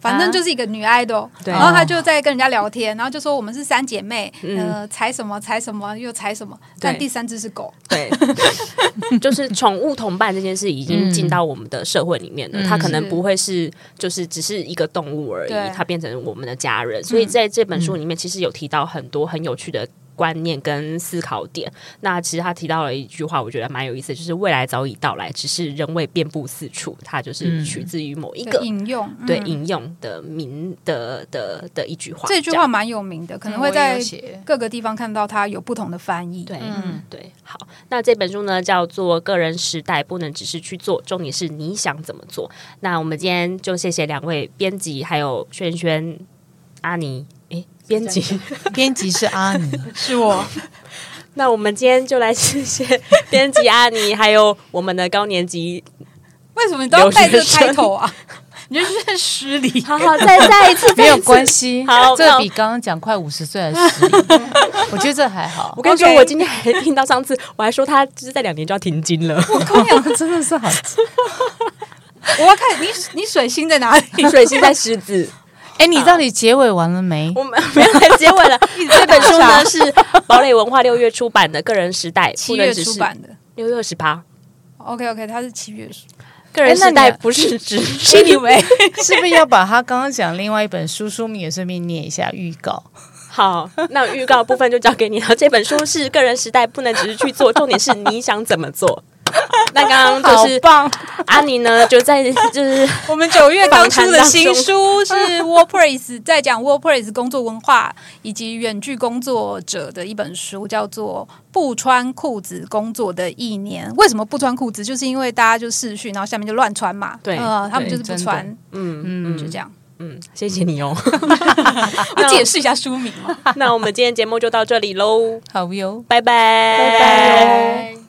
反正就是一个女 idol，然后她就在跟人家聊天，然后就说我们是三姐妹，呃，踩什么踩什么又踩什么，但第三只是狗，对，[LAUGHS] 就是宠物同伴这件事已经进到我们的社会里面了，它可能不会是就是只是一个动物而已，它变成我们的家人，所以在这本书里面其实有提到很多很有趣的。观念跟思考点，那其实他提到了一句话，我觉得蛮有意思，就是未来早已到来，只是仍未遍布四处。它就是取自于某一个引用，对引用的名的的的一句话。这句话蛮有名的，可能会在各个地方看到它有不同的翻译。对，嗯，对。好，那这本书呢叫做《个人时代》，不能只是去做，重点是你想怎么做。那我们今天就谢谢两位编辑，还有轩轩。阿妮，哎，编辑，[LAUGHS] 编辑是阿尼，是我。[LAUGHS] 那我们今天就来谢谢编辑阿尼，还有我们的高年级。[LAUGHS] 为什么你都要带这个开头啊？你就是失礼。好好，再再一次，没有关系。好，这比刚刚讲快五十岁的失礼。我觉得这还好。我跟你说，我今天还听到上次，我还说他就是在两年就要停经了。我跟你讲，真的是好。我要看你，你水星在哪里？水星在狮子。哎，你到底结尾完了没？我们 [LAUGHS] 没有来结尾了。[LAUGHS] 这本书呢是堡垒文化六月出版的《个人时代》，七月出版的，六月二十八。OK OK，它是七月书。个人时代不是指，[LAUGHS] 你以为是不是要把他刚刚讲另外一本书书名也顺便念一下预告？好，那预告部分就交给你了。这本书是个人时代，不能只是去做，重点是你想怎么做。[LAUGHS] 那刚刚就是棒，阿妮呢，就在就是 [LAUGHS] 我们九月刚出的新书是 WordPress，在讲 WordPress 工作文化以及远距工作者的一本书，叫做《不穿裤子工作的一年》。为什么不穿裤子？就是因为大家就试训，然后下面就乱穿嘛。对，呃，他们就是不穿。嗯嗯，就这样。嗯，谢谢你哦。[LAUGHS] 我解释一下书名嘛。那我们今天节目就到这里喽。好哟，拜拜，拜拜。